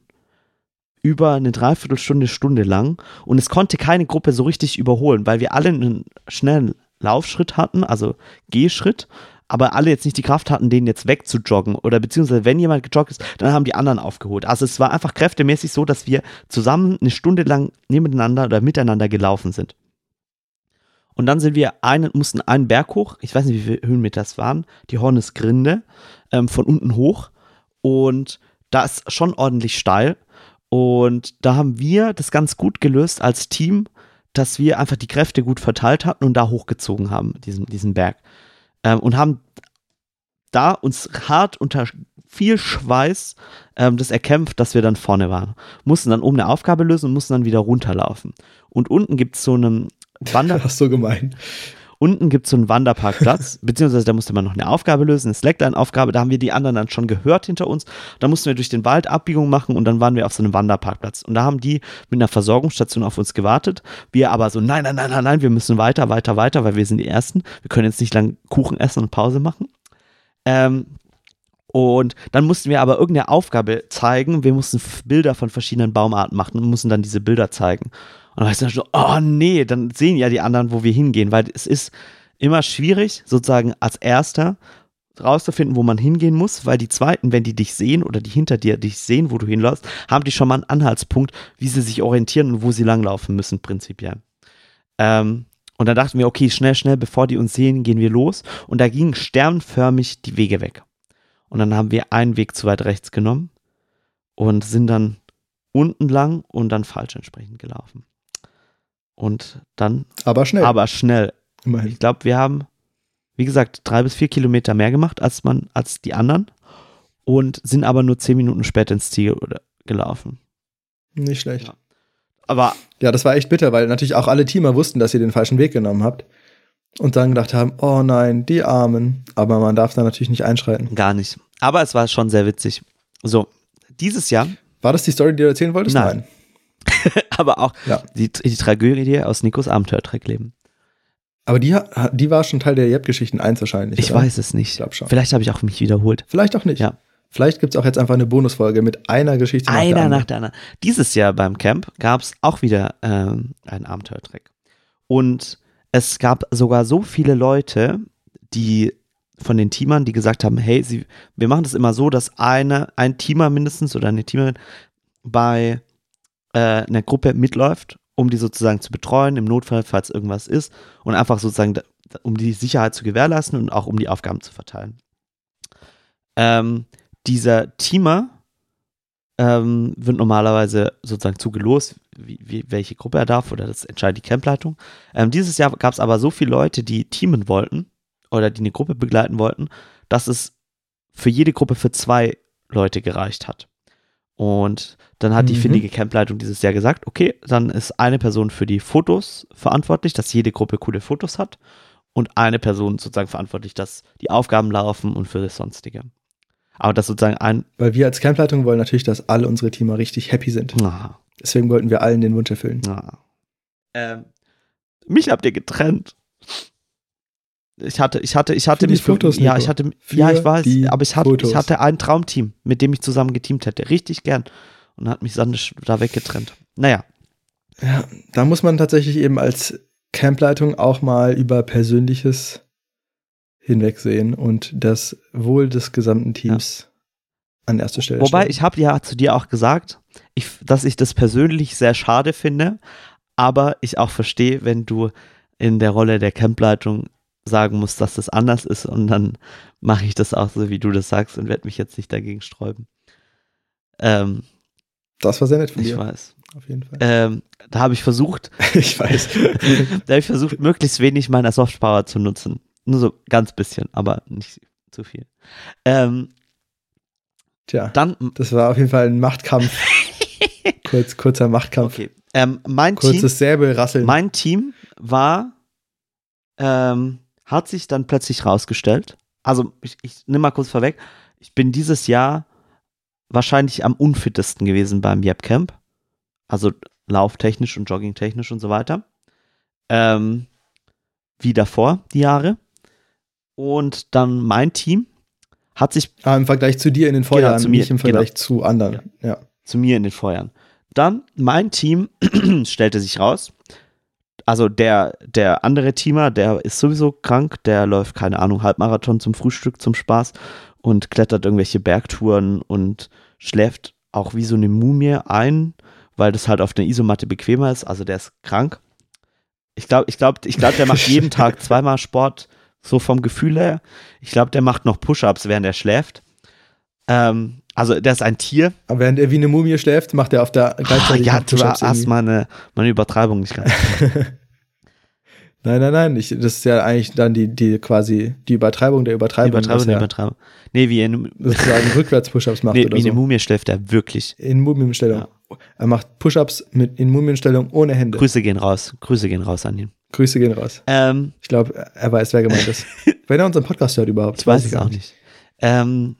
über eine Dreiviertelstunde, Stunde lang. Und es konnte keine Gruppe so richtig überholen, weil wir alle einen schnellen Laufschritt hatten, also Gehschritt, aber alle jetzt nicht die Kraft hatten, den jetzt wegzujoggen. Oder beziehungsweise, wenn jemand gejoggt ist, dann haben die anderen aufgeholt. Also es war einfach kräftemäßig so, dass wir zusammen eine Stunde lang nebeneinander oder miteinander gelaufen sind. Und dann sind wir einen, mussten einen Berg hoch, ich weiß nicht, wie viele Höhenmeter es waren, die Hornesgrinde, ähm, von unten hoch. Und da ist schon ordentlich steil. Und da haben wir das ganz gut gelöst als Team, dass wir einfach die Kräfte gut verteilt hatten und da hochgezogen haben, diesen, diesen Berg. Ähm, und haben da uns hart unter viel Schweiß ähm, das erkämpft, dass wir dann vorne waren. Mussten dann oben eine Aufgabe lösen und mussten dann wieder runterlaufen. Und unten gibt es so einen Wander Das ist so gemein. Unten gibt es so einen Wanderparkplatz, beziehungsweise da musste man noch eine Aufgabe lösen, eine Slackline-Aufgabe, da haben wir die anderen dann schon gehört hinter uns. Da mussten wir durch den Wald Abbiegung machen und dann waren wir auf so einem Wanderparkplatz. Und da haben die mit einer Versorgungsstation auf uns gewartet. Wir aber so, nein, nein, nein, nein, nein, wir müssen weiter, weiter, weiter, weil wir sind die Ersten. Wir können jetzt nicht lang Kuchen essen und Pause machen. Ähm, und dann mussten wir aber irgendeine Aufgabe zeigen. Wir mussten Bilder von verschiedenen Baumarten machen und mussten dann diese Bilder zeigen. Und dann ich dann so, oh nee, dann sehen ja die anderen, wo wir hingehen, weil es ist immer schwierig, sozusagen als Erster rauszufinden, wo man hingehen muss, weil die Zweiten, wenn die dich sehen oder die hinter dir dich sehen, wo du hinläufst, haben die schon mal einen Anhaltspunkt, wie sie sich orientieren und wo sie langlaufen müssen, prinzipiell. Ähm, und dann dachten wir, okay, schnell, schnell, bevor die uns sehen, gehen wir los. Und da gingen sternförmig die Wege weg. Und dann haben wir einen Weg zu weit rechts genommen und sind dann unten lang und dann falsch entsprechend gelaufen. Und dann, Aber schnell. aber schnell. immerhin. Ich glaube, wir haben, wie gesagt, drei bis vier Kilometer mehr gemacht als man, als die anderen und sind aber nur zehn Minuten später ins Ziel gelaufen. Nicht schlecht. Ja. Aber Ja, das war echt bitter, weil natürlich auch alle Teamer wussten, dass ihr den falschen Weg genommen habt. Und dann gedacht haben, oh nein, die Armen. Aber man darf da natürlich nicht einschreiten. gar nicht. Aber es war schon sehr witzig. So, dieses Jahr, War das die Story, die du erzählen wolltest? Nein. aber auch Ja. die, die Tragödie aus Nikos Abenteuertrackleben. Aber die, die war schon Teil der Jeb-Geschichten 1 wahrscheinlich. Ich oder? weiß es nicht. Vielleicht habe ich auch mich wiederholt. Vielleicht auch nicht. Ja. Vielleicht gibt es auch jetzt einfach eine Bonusfolge mit einer Geschichte. nach der Einer anderen. nach der anderen. Dieses Jahr beim Camp gab es auch wieder ähm, einen Abenteuertrack. Und es gab sogar so viele Leute, die von den Teamern, die gesagt haben, hey, sie, wir machen das immer so, dass eine, ein Teamer mindestens oder eine Teamerin bei äh, einer Gruppe mitläuft, um die sozusagen zu betreuen, im Notfall, falls irgendwas ist, und einfach sozusagen, um die Sicherheit zu gewährleisten und auch um die Aufgaben zu verteilen. Ähm, dieser Teamer ähm, wird normalerweise sozusagen zugelost, wie, wie, welche Gruppe er darf, oder das entscheidet die Campleitung. Ähm, dieses Jahr gab es aber so viele Leute, die teamen wollten oder die eine Gruppe begleiten wollten, dass es für jede Gruppe für zwei Leute gereicht hat. Und dann hat die Mhm. findige Campleitung dieses Jahr gesagt, okay, dann ist eine Person für die Fotos verantwortlich, dass jede Gruppe coole Fotos hat und eine Person sozusagen verantwortlich, dass die Aufgaben laufen und für das Sonstige. Aber das sozusagen ein, Weil wir als Campleitung wollen natürlich, dass alle unsere Teamer richtig happy sind. ah, Deswegen wollten wir allen den Wunsch erfüllen. ah. Ähm, mich habt ihr getrennt. Ich hatte, ich hatte, ich hatte Für mich für- Fotos, ja, Nico. ich hatte, Für ja, ich weiß, aber ich hatte, Fotos. ich hatte ein Traumteam, mit dem ich zusammen geteamt hätte, richtig gern. Und hat mich Sandisch da weggetrennt. Naja, Ja, da muss man tatsächlich eben als Campleitung auch mal über Persönliches hinwegsehen und das Wohl des gesamten Teams an erste Stelle Wobei, stellen. ich habe ja zu dir auch gesagt, ich, dass ich das persönlich sehr schade finde, aber ich auch verstehe, wenn du in der Rolle der Campleitung sagen musst, dass das anders ist und dann mache ich das auch so, wie du das sagst und werde mich jetzt nicht dagegen sträuben. Ähm, das war sehr nett von ich dir, weiß. auf jeden Fall. Ähm, da habe ich versucht, ich weiß. da habe ich versucht, möglichst wenig meiner Softpower zu nutzen. Nur so ganz bisschen, aber nicht zu viel. Ähm, Tja, dann, das war auf jeden Fall ein Machtkampf. Kurz, kurzer Machtkampf. okay. Ähm, mein Team. Kurzes Säbelrasseln. Mein Team war, ähm, hat sich dann plötzlich rausgestellt. Also, ich, ich nehme mal kurz vorweg. Ich bin dieses Jahr wahrscheinlich am unfittesten gewesen beim Yep Camp. Also lauftechnisch und joggingtechnisch und so weiter. Ähm, wie davor, die Jahre. Und dann mein Team hat sich ah, Im Vergleich zu dir in den Vorjahren, Genau, zu mir, nicht im Vergleich zu anderen. Ja. zu mir in den Feuern. Dann mein Team stellte sich raus. Also der, der andere Teamer, der ist sowieso krank, der läuft, keine Ahnung, Halbmarathon zum Frühstück, zum Spaß und klettert irgendwelche Bergtouren und schläft auch wie so eine Mumie ein, weil das halt auf der Isomatte bequemer ist. Also der ist krank. Ich glaube, ich glaube, ich glaube, der macht jeden Tag zweimal Sport, so vom Gefühl her. Ich glaube, der macht noch Push-ups, während er schläft. Ähm, also der ist ein Tier, Aber während er wie eine Mumie schläft, macht er auf der Ah, gleichzeitig ja, noch du Push-Ups hast irgendwie. meine, meine Übertreibung nicht ganz. Nein, nein, nein. Ich, das ist ja eigentlich dann die, die quasi die Übertreibung der Übertreibung. Übertreibung, dass nee, er Übertreibung. Nee, wie in, sozusagen rückwärts Push-Ups macht nee, oder wie so. Mumie schläft er wirklich. In Mumienstellung. Er macht Push-Ups mit in Mumienstellung ohne Hände. Grüße gehen raus. Grüße gehen raus an ihn. Grüße gehen raus. Ähm, Ich glaube, er weiß, wer gemeint ist. Wenn er unseren Podcast hört überhaupt. ich weiß gar auch nicht. Ähm,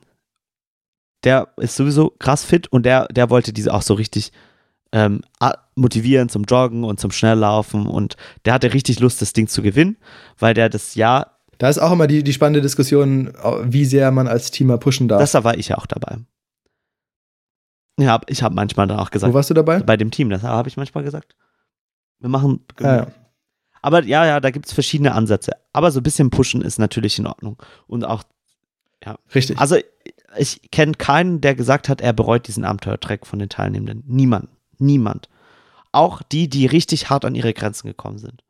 der ist sowieso krass fit und der, der wollte diese auch so richtig ähm, motivieren zum Joggen und zum Schnelllaufen und der hatte richtig Lust, das Ding zu gewinnen, weil der das Jahr, Da ist auch immer die, die spannende Diskussion, wie sehr man als Teamer pushen darf. das da war ich ja auch dabei. Ja, ich habe manchmal dann auch gesagt, Wo warst du dabei? bei dem Team, das habe ich manchmal gesagt. Wir machen Ah, ja. Aber ja, ja, da gibt es verschiedene Ansätze. Aber so ein bisschen pushen ist natürlich in Ordnung. Und auch, Richtig. also ich kenne keinen, der gesagt hat, er bereut diesen Abenteuertrack von den Teilnehmenden. Niemand. Niemand. Auch die, die richtig hart an ihre Grenzen gekommen sind.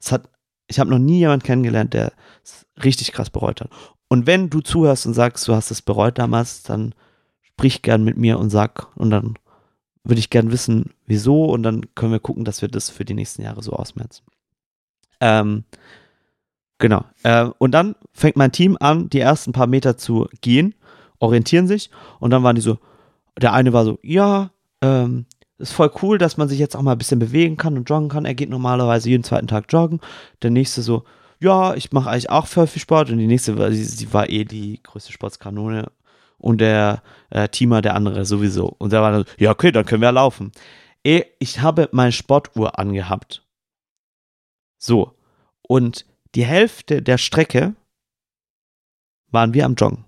Es hat, ich habe noch nie jemanden kennengelernt, der es richtig krass bereut hat. Und wenn du zuhörst und sagst, du hast es bereut damals, dann sprich gern mit mir und sag, und dann würde ich gern wissen, wieso, und dann können wir gucken, dass wir das für die nächsten Jahre so ausmerzen. Ähm, genau. Äh, und dann fängt mein Team an, die ersten paar Meter zu gehen, orientieren sich und dann waren die so, der eine war so, ja, ähm, ist voll cool, dass man sich jetzt auch mal ein bisschen bewegen kann und joggen kann. Er geht normalerweise jeden zweiten Tag joggen. Der nächste so, ja, ich mache eigentlich auch voll viel Sport und die nächste war, sie, sie war eh die größte Sportskanone und der äh, Teamer, der andere sowieso. Und der war dann, ja, okay, dann können wir laufen. Eh, ich habe meine Sportuhr angehabt. So. Und die Hälfte der Strecke waren wir am Joggen.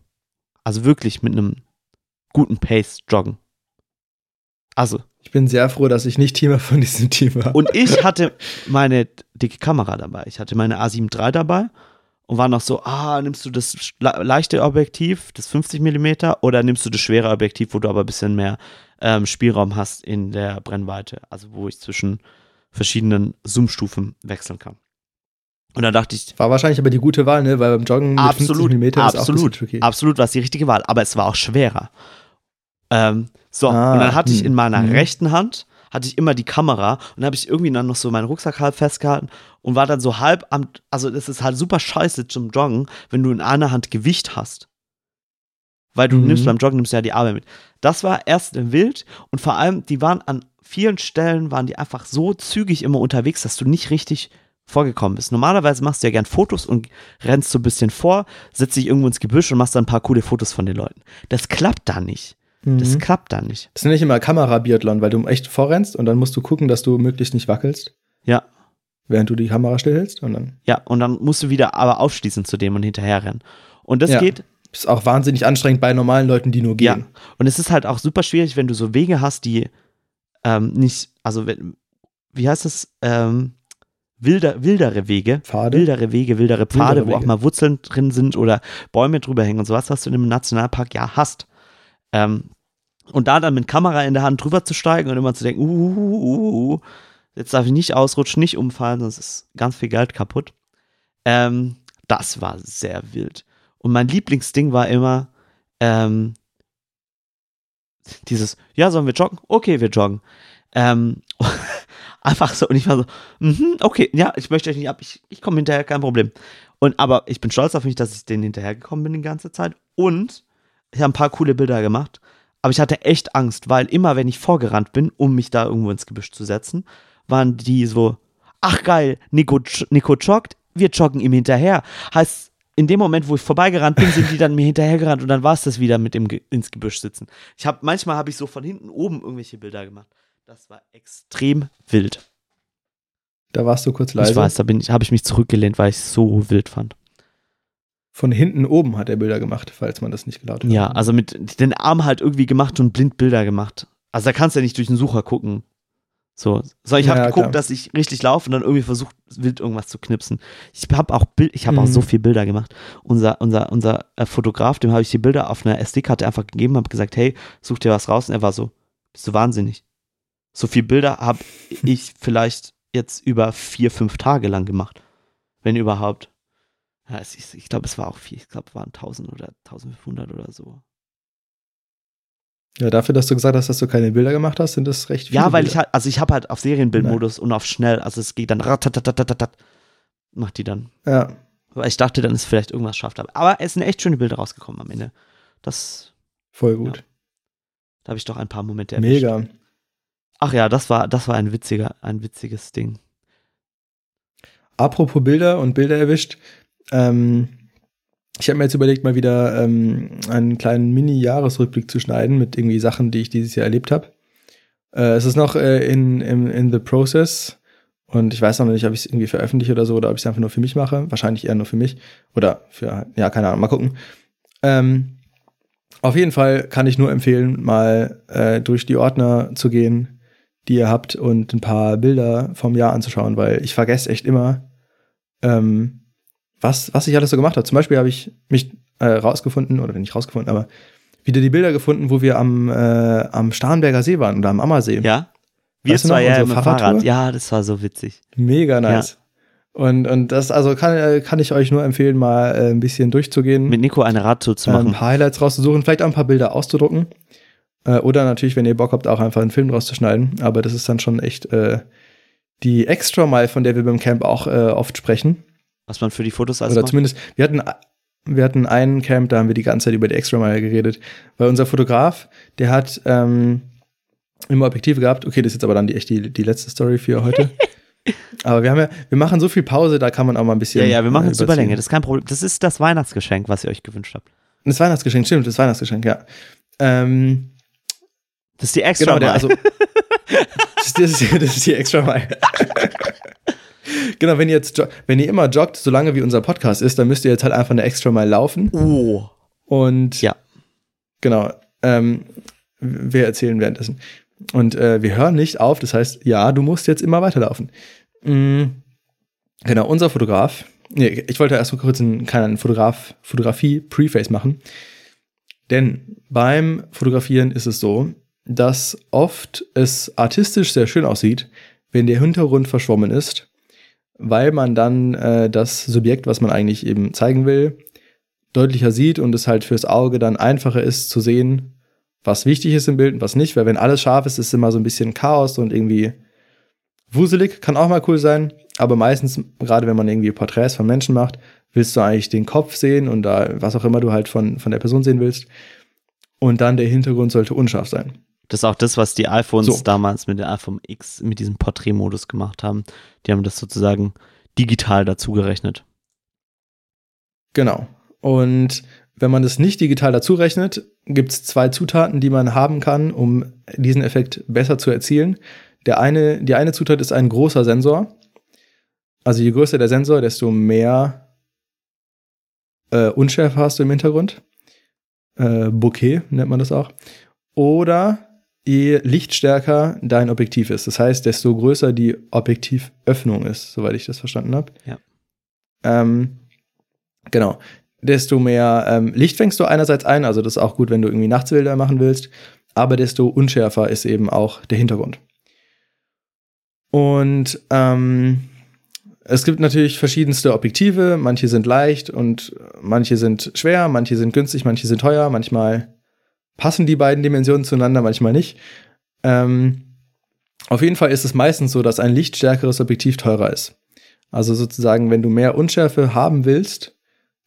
Also wirklich mit einem guten Pace joggen. Also, Ich bin sehr froh, dass ich nicht Teamer von diesem Team war. und ich hatte meine dicke Kamera dabei. Ich hatte meine A7 III dabei und war noch so, ah, nimmst du das leichte Objektiv, das 50 mm, oder nimmst du das schwere Objektiv, wo du aber ein bisschen mehr ähm, Spielraum hast in der Brennweite, also wo ich zwischen verschiedenen Zoom-Stufen wechseln kann. Und dann dachte ich, War wahrscheinlich aber die gute Wahl, ne? Weil beim Joggen mit absolut, 50 mm ist auch absolut, tricky. absolut war es die richtige Wahl, aber es war auch schwerer. Ähm, so, Ah, und dann hatte ich hm, in meiner hm. rechten Hand hatte ich immer die Kamera und habe ich irgendwie dann noch so meinen Rucksack halb festgehalten und war dann so halb am, also das ist halt super scheiße zum Joggen, wenn du in einer Hand Gewicht hast. Weil du Mhm. nimmst beim Joggen nimmst ja die Arme mit. Das war erst im Wild und vor allem, die waren an vielen Stellen, waren die einfach so zügig immer unterwegs, dass du nicht richtig vorgekommen bist. Normalerweise machst du ja gern Fotos und rennst so ein bisschen vor, setzt dich irgendwo ins Gebüsch und machst dann ein paar coole Fotos von den Leuten. Das klappt da nicht. Das Mhm. klappt da nicht. Das nenne ich immer Kamerabiathlon, weil du echt vorrennst und dann musst du gucken, dass du möglichst nicht wackelst, Ja, während du die Kamera stillhältst. Und dann ja. Und dann musst du wieder aber aufschließen zu dem und hinterher rennen. Und das Ja. geht, ist auch wahnsinnig anstrengend bei normalen Leuten, die nur ja. gehen. Und es ist halt auch super schwierig, wenn du so Wege hast, die ähm, nicht, also wenn, wie heißt das, ähm, wilder, wildere Wege, Pfade. wildere Wege, wildere Pfade, Wildere wo auch Wege. mal Wurzeln drin sind oder Bäume drüber hängen und sowas, was du in einem Nationalpark ja hast. Ähm, und da dann mit Kamera in der Hand drüber zu steigen und immer zu denken, uh, uh, uh, uh, jetzt darf ich nicht ausrutschen, nicht umfallen, sonst ist ganz viel Geld kaputt. Ähm, das war sehr wild. Und mein Lieblingsding war immer ähm, dieses, ja, sollen wir joggen? Okay, wir joggen. Ähm, einfach so, und ich war so, mhm, okay, ja, ich möchte euch nicht ab, ich, ich komme hinterher, kein Problem. Und aber ich bin stolz auf mich, dass ich denen hinterhergekommen bin die ganze Zeit. Und ich habe ein paar coole Bilder gemacht. Aber ich hatte echt Angst, weil immer, wenn ich vorgerannt bin, um mich da irgendwo ins Gebüsch zu setzen, waren die so, ach geil, Nico, Nico joggt, wir joggen ihm hinterher. Heißt, in dem Moment, wo ich vorbeigerannt bin, sind die dann mir hinterhergerannt und dann war es das wieder mit dem Ge ins Gebüsch sitzen. Ich habe manchmal habe ich so von hinten oben irgendwelche Bilder gemacht. Das war extrem wild. Da warst du kurz leise. Ich weiß, da habe ich mich zurückgelehnt, weil ich es so wild fand. Von hinten oben hat er Bilder gemacht, falls man das nicht gelaut hat. Ja, also mit den Arm halt irgendwie gemacht und blind Bilder gemacht. Also da kannst du ja nicht durch den Sucher gucken. So, so ich habe Ja, geguckt, klar. dass ich richtig laufe und dann irgendwie versucht, wild irgendwas zu knipsen. Ich habe auch Bild, ich habe auch Mhm. so viel Bilder gemacht. Unser, unser, unser äh, Fotograf, dem habe ich die Bilder auf einer SD-Karte einfach gegeben, habe gesagt, hey, such dir was raus. Und er war so, bist du wahnsinnig? So viel Bilder habe ich vielleicht jetzt über vier, fünf Tage lang gemacht. Wenn überhaupt. Ja, es ist, ich glaube, es war auch viel. Ich glaube, es waren 1000 oder 1500 oder so. Ja, dafür, dass du gesagt hast, dass du keine Bilder gemacht hast, sind das recht viele. Ja, weil ich Bilder. halt, also ich habe halt auf Serienbildmodus und auf schnell, also es geht dann ratatatatat, macht die dann. Ja, Weil ich dachte, dann ist vielleicht irgendwas schafft. Aber es sind echt schöne Bilder rausgekommen am Ende. Das, voll gut. da habe ich doch ein paar Momente erwischt. Mega. Ach ja, das war, das war ein witziger, ein witziges Ding. Apropos Bilder und Bilder erwischt. Ähm, ich habe mir jetzt überlegt, mal wieder ähm, einen kleinen Mini-Jahresrückblick zu schneiden mit irgendwie Sachen, die ich dieses Jahr erlebt habe. Äh, es ist noch äh, in, in, in the process und ich weiß noch nicht, ob ich es irgendwie veröffentliche oder so oder ob ich es einfach nur für mich mache. Wahrscheinlich eher nur für mich oder für, ja, keine Ahnung, mal gucken. Ähm, auf jeden Fall kann ich nur empfehlen, mal äh, durch die Ordner zu gehen, die ihr habt und ein paar Bilder vom Jahr anzuschauen, weil ich vergesse echt immer, ähm, was, was ich alles so gemacht habe. Zum Beispiel habe ich mich äh, rausgefunden, oder nicht rausgefunden, aber wieder die Bilder gefunden, wo wir am, äh, am Starnberger See waren oder am Ammersee. Ja? Wir Weißt zwei ja im Fahrrad. Fahrradtour? Ja, das war so witzig. Mega nice. Und, und das also kann, äh, kann ich euch nur empfehlen, mal äh, ein bisschen durchzugehen. Mit Nico eine Radtour zu äh, ein machen. paar Highlights rauszusuchen, vielleicht auch ein paar Bilder auszudrucken. Äh, oder natürlich, wenn ihr Bock habt, auch einfach einen Film rauszuschneiden. Aber das ist dann schon echt äh, die Extra Mile, von der wir beim Camp auch äh, oft sprechen. Was man für die Fotos alles Oder macht. zumindest, wir hatten, wir hatten einen Camp, da haben wir die ganze Zeit über die Extra Mile geredet. Weil unser Fotograf, der hat ähm, immer Objektive gehabt. Okay, das ist jetzt aber dann die echt die, die letzte Story für heute. aber wir haben ja, wir machen so viel Pause, da kann man auch mal ein bisschen. Ja, ja, wir machen äh, es überziehen. Überlänge. Das ist kein Problem. Das ist das Weihnachtsgeschenk, was ihr euch gewünscht habt. Das Weihnachtsgeschenk, stimmt, das Weihnachtsgeschenk, ja. Ähm, Das ist die extra Genau, der, also. das, ist, das, ist, das ist die extra Mile. genau, wenn ihr jetzt wenn ihr immer joggt, solange wie unser Podcast ist, dann müsst ihr jetzt halt einfach eine extra Mile laufen. oh. Und Ja. genau, ähm, wir erzählen währenddessen. Und äh, wir hören nicht auf, das heißt, ja, du musst jetzt immer weiterlaufen. Mm, genau, unser Fotograf. Nee, ich wollte erst mal kurz einen kleinen Fotograf, Fotografie-Preface machen. Denn beim Fotografieren ist es so, dass oft es artistisch sehr schön aussieht, wenn der Hintergrund verschwommen ist weil man dann äh, das Subjekt, was man eigentlich eben zeigen will, deutlicher sieht und es halt fürs Auge dann einfacher ist zu sehen, was wichtig ist im Bild und was nicht, weil wenn alles scharf ist, ist es immer so ein bisschen Chaos und irgendwie wuselig, kann auch mal cool sein, aber meistens, gerade wenn man irgendwie Porträts von Menschen macht, willst du eigentlich den Kopf sehen und da, was auch immer du halt von, von der Person sehen willst. Und dann der Hintergrund sollte unscharf sein. Das ist auch das, was die iPhones So. damals mit dem iPhone X mit diesem Porträtmodus gemacht haben. Die haben das sozusagen digital dazu gerechnet. Genau. Und wenn man das nicht digital dazu rechnet, gibt es zwei Zutaten, die man haben kann, um diesen Effekt besser zu erzielen. Der eine, die eine Zutat ist ein großer Sensor. Also je größer der Sensor, desto mehr äh, Unschärfe hast du im Hintergrund. Äh, Bokeh nennt man das auch. Oder je lichtstärker dein Objektiv ist. Das heißt, desto größer die Objektivöffnung ist, soweit ich das verstanden habe. Ja. Ähm, genau. Desto mehr ähm, Licht fängst du einerseits ein, also das ist auch gut, wenn du irgendwie Nachtsbilder machen willst, aber desto unschärfer ist eben auch der Hintergrund. Und ähm, es gibt natürlich verschiedenste Objektive, manche sind leicht und manche sind schwer, manche sind günstig, manche sind teuer, manchmal passen die beiden Dimensionen zueinander, manchmal nicht. Ähm, auf jeden Fall ist es meistens so, dass ein lichtstärkeres Objektiv teurer ist. Also sozusagen, wenn du mehr Unschärfe haben willst,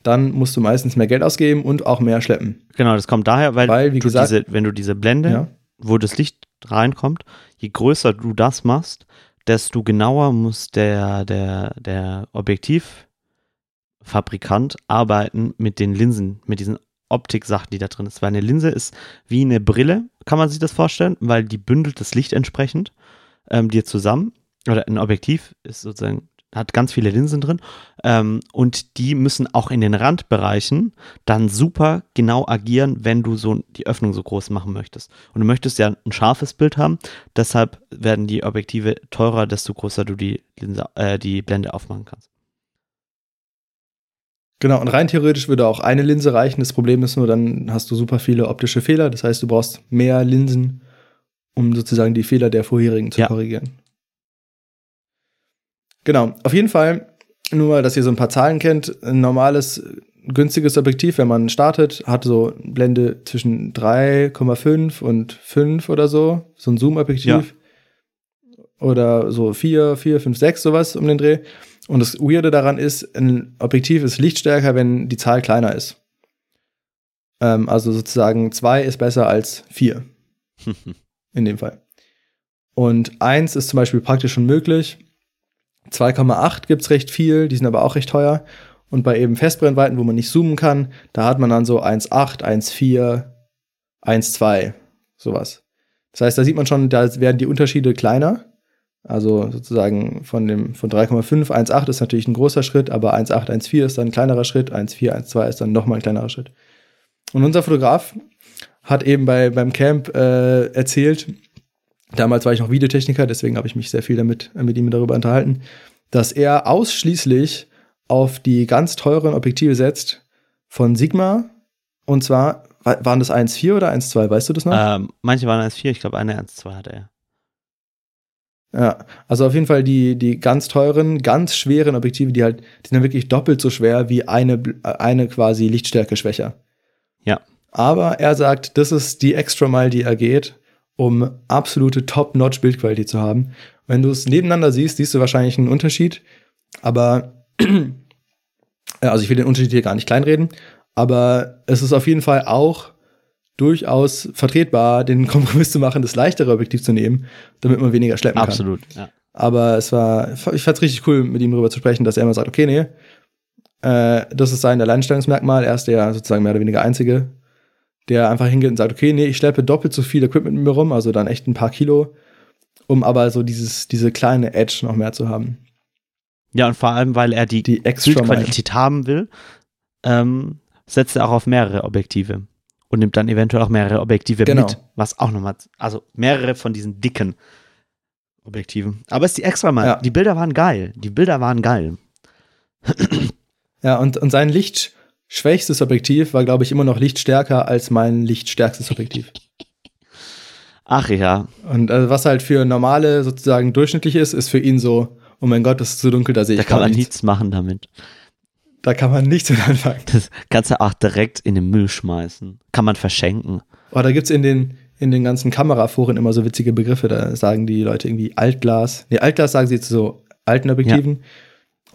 dann musst du meistens mehr Geld ausgeben und auch mehr schleppen. Genau, das kommt daher, weil, Weil, wie gesagt- diese, wenn du diese Blende, Ja. wo das Licht reinkommt, je größer du das machst, desto genauer muss der, der, der Objektivfabrikant arbeiten mit den Linsen, mit diesen Optiksachen, die da drin ist. Weil eine Linse ist wie eine Brille, kann man sich das vorstellen, weil die bündelt das Licht entsprechend ähm, dir zusammen. Oder ein Objektiv ist sozusagen, hat ganz viele Linsen drin. Ähm, und die müssen auch in den Randbereichen dann super genau agieren, wenn du so die Öffnung so groß machen möchtest. Und du möchtest ja ein scharfes Bild haben, deshalb werden die Objektive teurer, desto größer du die, Linse, äh, die Blende aufmachen kannst. Genau, und rein theoretisch würde auch eine Linse reichen. Das Problem ist nur, dann hast du super viele optische Fehler. Das heißt, du brauchst mehr Linsen, um sozusagen die Fehler der vorherigen zu Ja. korrigieren. Genau, auf jeden Fall, nur mal, dass ihr so ein paar Zahlen kennt. Ein normales, günstiges Objektiv, wenn man startet, hat so Blende zwischen 3,5 und 5 oder so. So ein Zoom-Objektiv. Oder so 4, 4, 5, 6, sowas um den Dreh. Und das Weirde daran ist, ein Objektiv ist lichtstärker, wenn die Zahl kleiner ist. Ähm, also sozusagen 2 ist besser als 4 in dem Fall. Und 1 ist zum Beispiel praktisch schon möglich. 2,8 gibt es recht viel, die sind aber auch recht teuer. Und bei eben Festbrennweiten, wo man nicht zoomen kann, da hat man dann so 1,8, 1,4, 1,2, sowas. Das heißt, da sieht man schon, da werden die Unterschiede kleiner. Also sozusagen von dem von 3,5, 1,8 ist natürlich ein großer Schritt, aber 1,8, 1,4 ist dann ein kleinerer Schritt, 1,4, 1,2 ist dann nochmal ein kleinerer Schritt. Und unser Fotograf hat eben bei, beim Camp äh, erzählt, damals war ich noch Videotechniker, deswegen habe ich mich sehr viel damit mit ihm darüber unterhalten, dass er ausschließlich auf die ganz teuren Objektive setzt von Sigma. Und zwar, wa- waren das 1,4 oder 1,2, weißt du das noch? ähm, manche waren 1,4, ich glaube eine 1,2 hatte er. Ja, also auf jeden Fall die, die ganz teuren, ganz schweren Objektive, die halt, die sind ja wirklich doppelt so schwer wie eine, eine quasi Lichtstärke schwächer. Ja. Aber er sagt, das ist die extra Mile, die er geht, um absolute Top-Notch-Bildqualität zu haben. Wenn du es nebeneinander siehst, siehst du wahrscheinlich einen Unterschied. Aber, äh, also ich will den Unterschied hier gar nicht kleinreden, aber es ist auf jeden Fall auch durchaus vertretbar, den Kompromiss zu machen, das leichtere Objektiv zu nehmen, damit man weniger schleppen kann. Absolut, ja. Aber es war, ich fand es richtig cool, mit ihm darüber zu sprechen, dass er immer sagt, okay, nee, äh, das ist sein Alleinstellungsmerkmal. Er ist der sozusagen mehr oder weniger Einzige, der einfach hingeht und sagt, okay, nee, ich schleppe doppelt so viel Equipment mit mir rum, also dann echt ein paar Kilo, um aber so dieses, diese kleine Edge noch mehr zu haben. Ja, und vor allem, weil er die, Die. Bildqualität haben will, ähm, setzt er auch auf mehrere Objektive und nimmt dann eventuell auch mehrere Objektive Genau. mit, was auch nochmal, also mehrere von diesen dicken Objektiven. Aber es ist die extra mal, Ja. die Bilder waren geil, die Bilder waren geil. Ja, und, und sein lichtschwächstes Objektiv war, glaube ich, immer noch lichtstärker als mein lichtstärkstes Objektiv. Ach ja, Und äh, was halt für normale sozusagen durchschnittlich ist, ist für ihn so oh mein Gott, das ist so dunkel, da sehe Da ich kann gar man nichts. nichts machen damit. Da kann man nichts mit anfangen. Das kannst du auch direkt in den Müll schmeißen. Kann man verschenken. Oh, da gibt's in den, in den ganzen Kameraforen immer so witzige Begriffe. Da sagen die Leute irgendwie Altglas. Nee, Altglas sagen sie zu so alten Objektiven.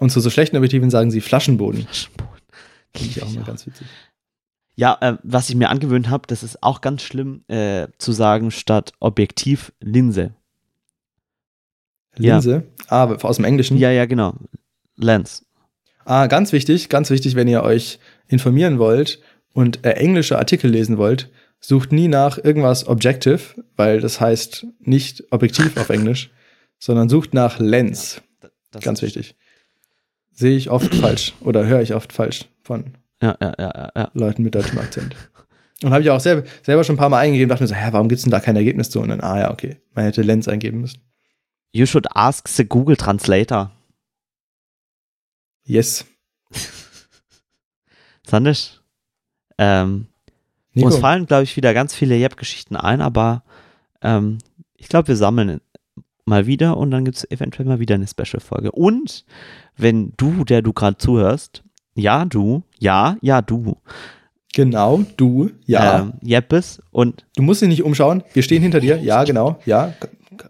Und zu so schlechten Objektiven sagen sie Flaschenboden. Flaschenboden. Finde ich auch Ja. mal ganz witzig. Ja, äh, was ich mir angewöhnt habe, das ist auch ganz schlimm äh, zu sagen, statt Objektiv Linse. Ja. Linse. Ah, aus dem Englischen. Ja, ja, genau. Lens. Ah, ganz wichtig, ganz wichtig, wenn ihr euch informieren wollt und äh, englische Artikel lesen wollt, sucht nie nach irgendwas Objective, weil das heißt nicht Objektiv auf Englisch, sondern sucht nach Lens. Das Ganz wichtig. Sehe ich oft falsch oder höre ich oft falsch von Ja, ja, ja, ja, ja. Leuten mit deutschem Akzent. Und habe ich auch selber, selber schon ein paar Mal eingegeben, dachte mir so, hä, warum gibt's denn da kein Ergebnis zu? Und dann, ah ja, okay, man hätte Lens eingeben müssen. You should ask the Google Translator. Yes. Sandisch. Ähm, Nico, uns fallen, glaube ich, wieder ganz viele Jeb-Geschichten ein, aber ähm, ich glaube, wir sammeln mal wieder und dann gibt es eventuell mal wieder eine Special-Folge. Und wenn du, der du gerade zuhörst, ja, du, ja, ja, du, genau, du, ja. ähm, bist und Du musst dich nicht umschauen. Wir stehen hinter dir. Ja, genau. Ja.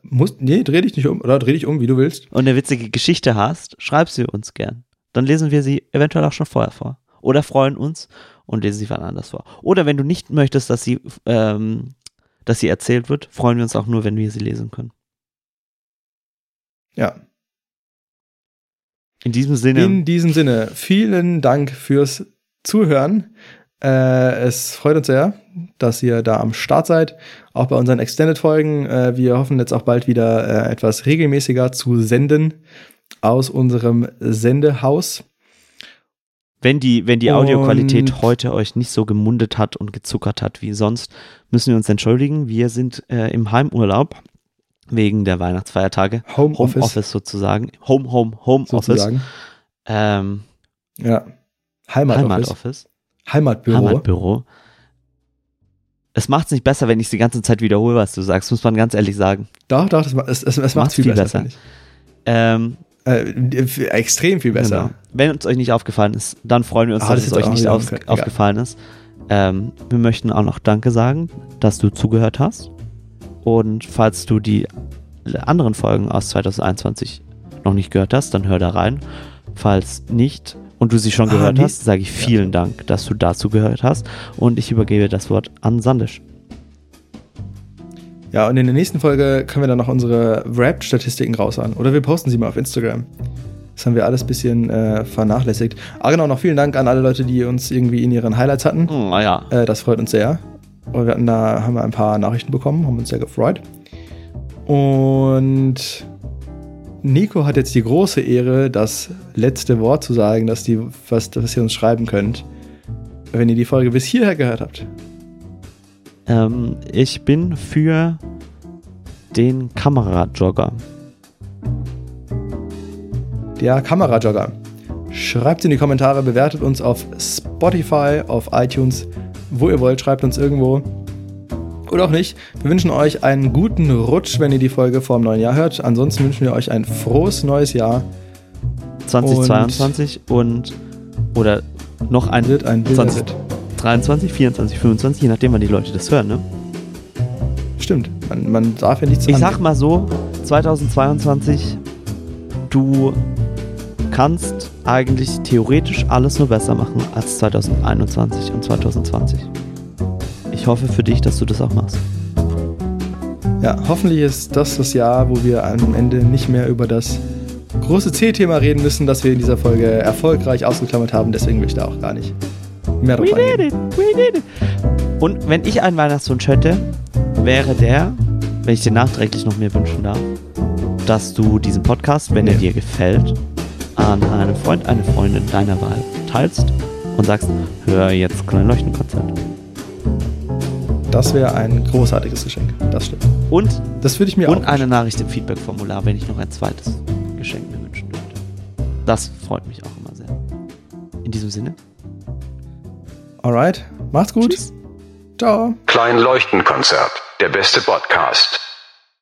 Muss, nee, dreh dich nicht um. Oder dreh dich um, wie du willst. und eine witzige Geschichte hast, schreib sie uns gern. Dann lesen wir sie eventuell auch schon vorher vor. Oder freuen uns und lesen sie wann anders vor. Oder wenn du nicht möchtest, dass sie, ähm, dass sie erzählt wird, freuen wir uns auch nur, wenn wir sie lesen können. Ja. In diesem Sinne, In diesem Sinne, vielen Dank fürs Zuhören. Äh, es freut uns sehr, dass ihr da am Start seid. Auch bei unseren Extended-Folgen. Äh, wir hoffen jetzt auch bald wieder äh, etwas regelmäßiger zu senden aus unserem Sendehaus. wenn die, wenn die Und- Audioqualität heute euch nicht so gemundet hat und gezuckert hat wie sonst, müssen wir uns entschuldigen. Wir sind äh, im Heimurlaub wegen der Weihnachtsfeiertage. Homeoffice, Homeoffice sozusagen. Home, Home, Homeoffice. sozusagen. Ähm, Ja. Heimatoffice. Heimatoffice. Heimatbüro. Heimatbüro. Es macht es nicht besser, wenn ich die ganze Zeit wiederhole, was du sagst, muss man ganz ehrlich sagen. Doch, doch, es, es, es macht viel, viel besser. besser. Ähm. Äh, extrem viel besser. Genau. Wenn uns euch nicht aufgefallen ist, dann freuen wir uns, Ah, dass das es euch nicht auf, aufgefallen ist. Ähm, wir möchten auch noch Danke sagen, dass du zugehört hast. Und falls du die anderen Folgen aus 2021 noch nicht gehört hast, dann hör da rein. Falls nicht und du sie schon Ah, gehört nee. hast, sage ich vielen Dank, dass du dazu gehört hast. Und ich übergebe das Wort an Sandisch. Ja, und in der nächsten Folge können wir dann noch unsere Rap-Statistiken raushauen. Oder wir posten sie mal auf Instagram. Das haben wir alles ein bisschen äh, vernachlässigt. Ah, genau, noch vielen Dank an alle Leute, die uns irgendwie in ihren Highlights hatten. Hm, naja, Äh, das freut uns sehr. Und wir hatten da haben wir ein paar Nachrichten bekommen, haben uns sehr gefreut. Und Nico hat jetzt die große Ehre, das letzte Wort zu sagen, dass die, was, was ihr uns schreiben könnt, wenn ihr die Folge bis hierher gehört habt. Ähm, ich bin für den Kamerajogger. Der Kamerajogger. Schreibt in die Kommentare, bewertet uns auf Spotify, auf iTunes, wo ihr wollt, schreibt uns irgendwo. Oder auch nicht. Wir wünschen euch einen guten Rutsch, wenn ihr die Folge vor dem neuen Jahr hört. Ansonsten wünschen wir euch ein frohes neues Jahr. 2022 und, oder noch ein ein wilder 20, Ritt. 23, 24, 25, je nachdem, wann die Leute das hören. Ne? Stimmt, man, man darf ja nichts Ich sag mal so, 2022, du kannst eigentlich theoretisch alles nur besser machen als 2021 und 2020. Ich hoffe für dich, dass du das auch machst. Ja, hoffentlich ist das das Jahr, wo wir am Ende nicht mehr über das große C-Thema reden müssen, das wir in dieser Folge erfolgreich ausgeklammert haben. Deswegen will ich da auch gar nicht mehr We did it, we did it. Und wenn ich einen Weihnachtswunsch hätte, wäre der, wenn ich dir nachträglich noch mehr wünschen darf, dass du diesen Podcast, wenn er Nee. dir gefällt, an einen Freund, eine Freundin deiner Wahl teilst und sagst, hör jetzt Kleinleuchtenkonzert. Das wäre ein großartiges Geschenk. Das stimmt. Und, Das würde ich mir und auch eine Nachricht im Feedback-Formular, wenn ich noch ein zweites Geschenk mir wünschen dürfte. Das freut mich auch immer sehr. In diesem Sinne. Alright, macht's gut. Tschüss. Ciao. Klein Leuchtenkonzert. Der beste Podcast.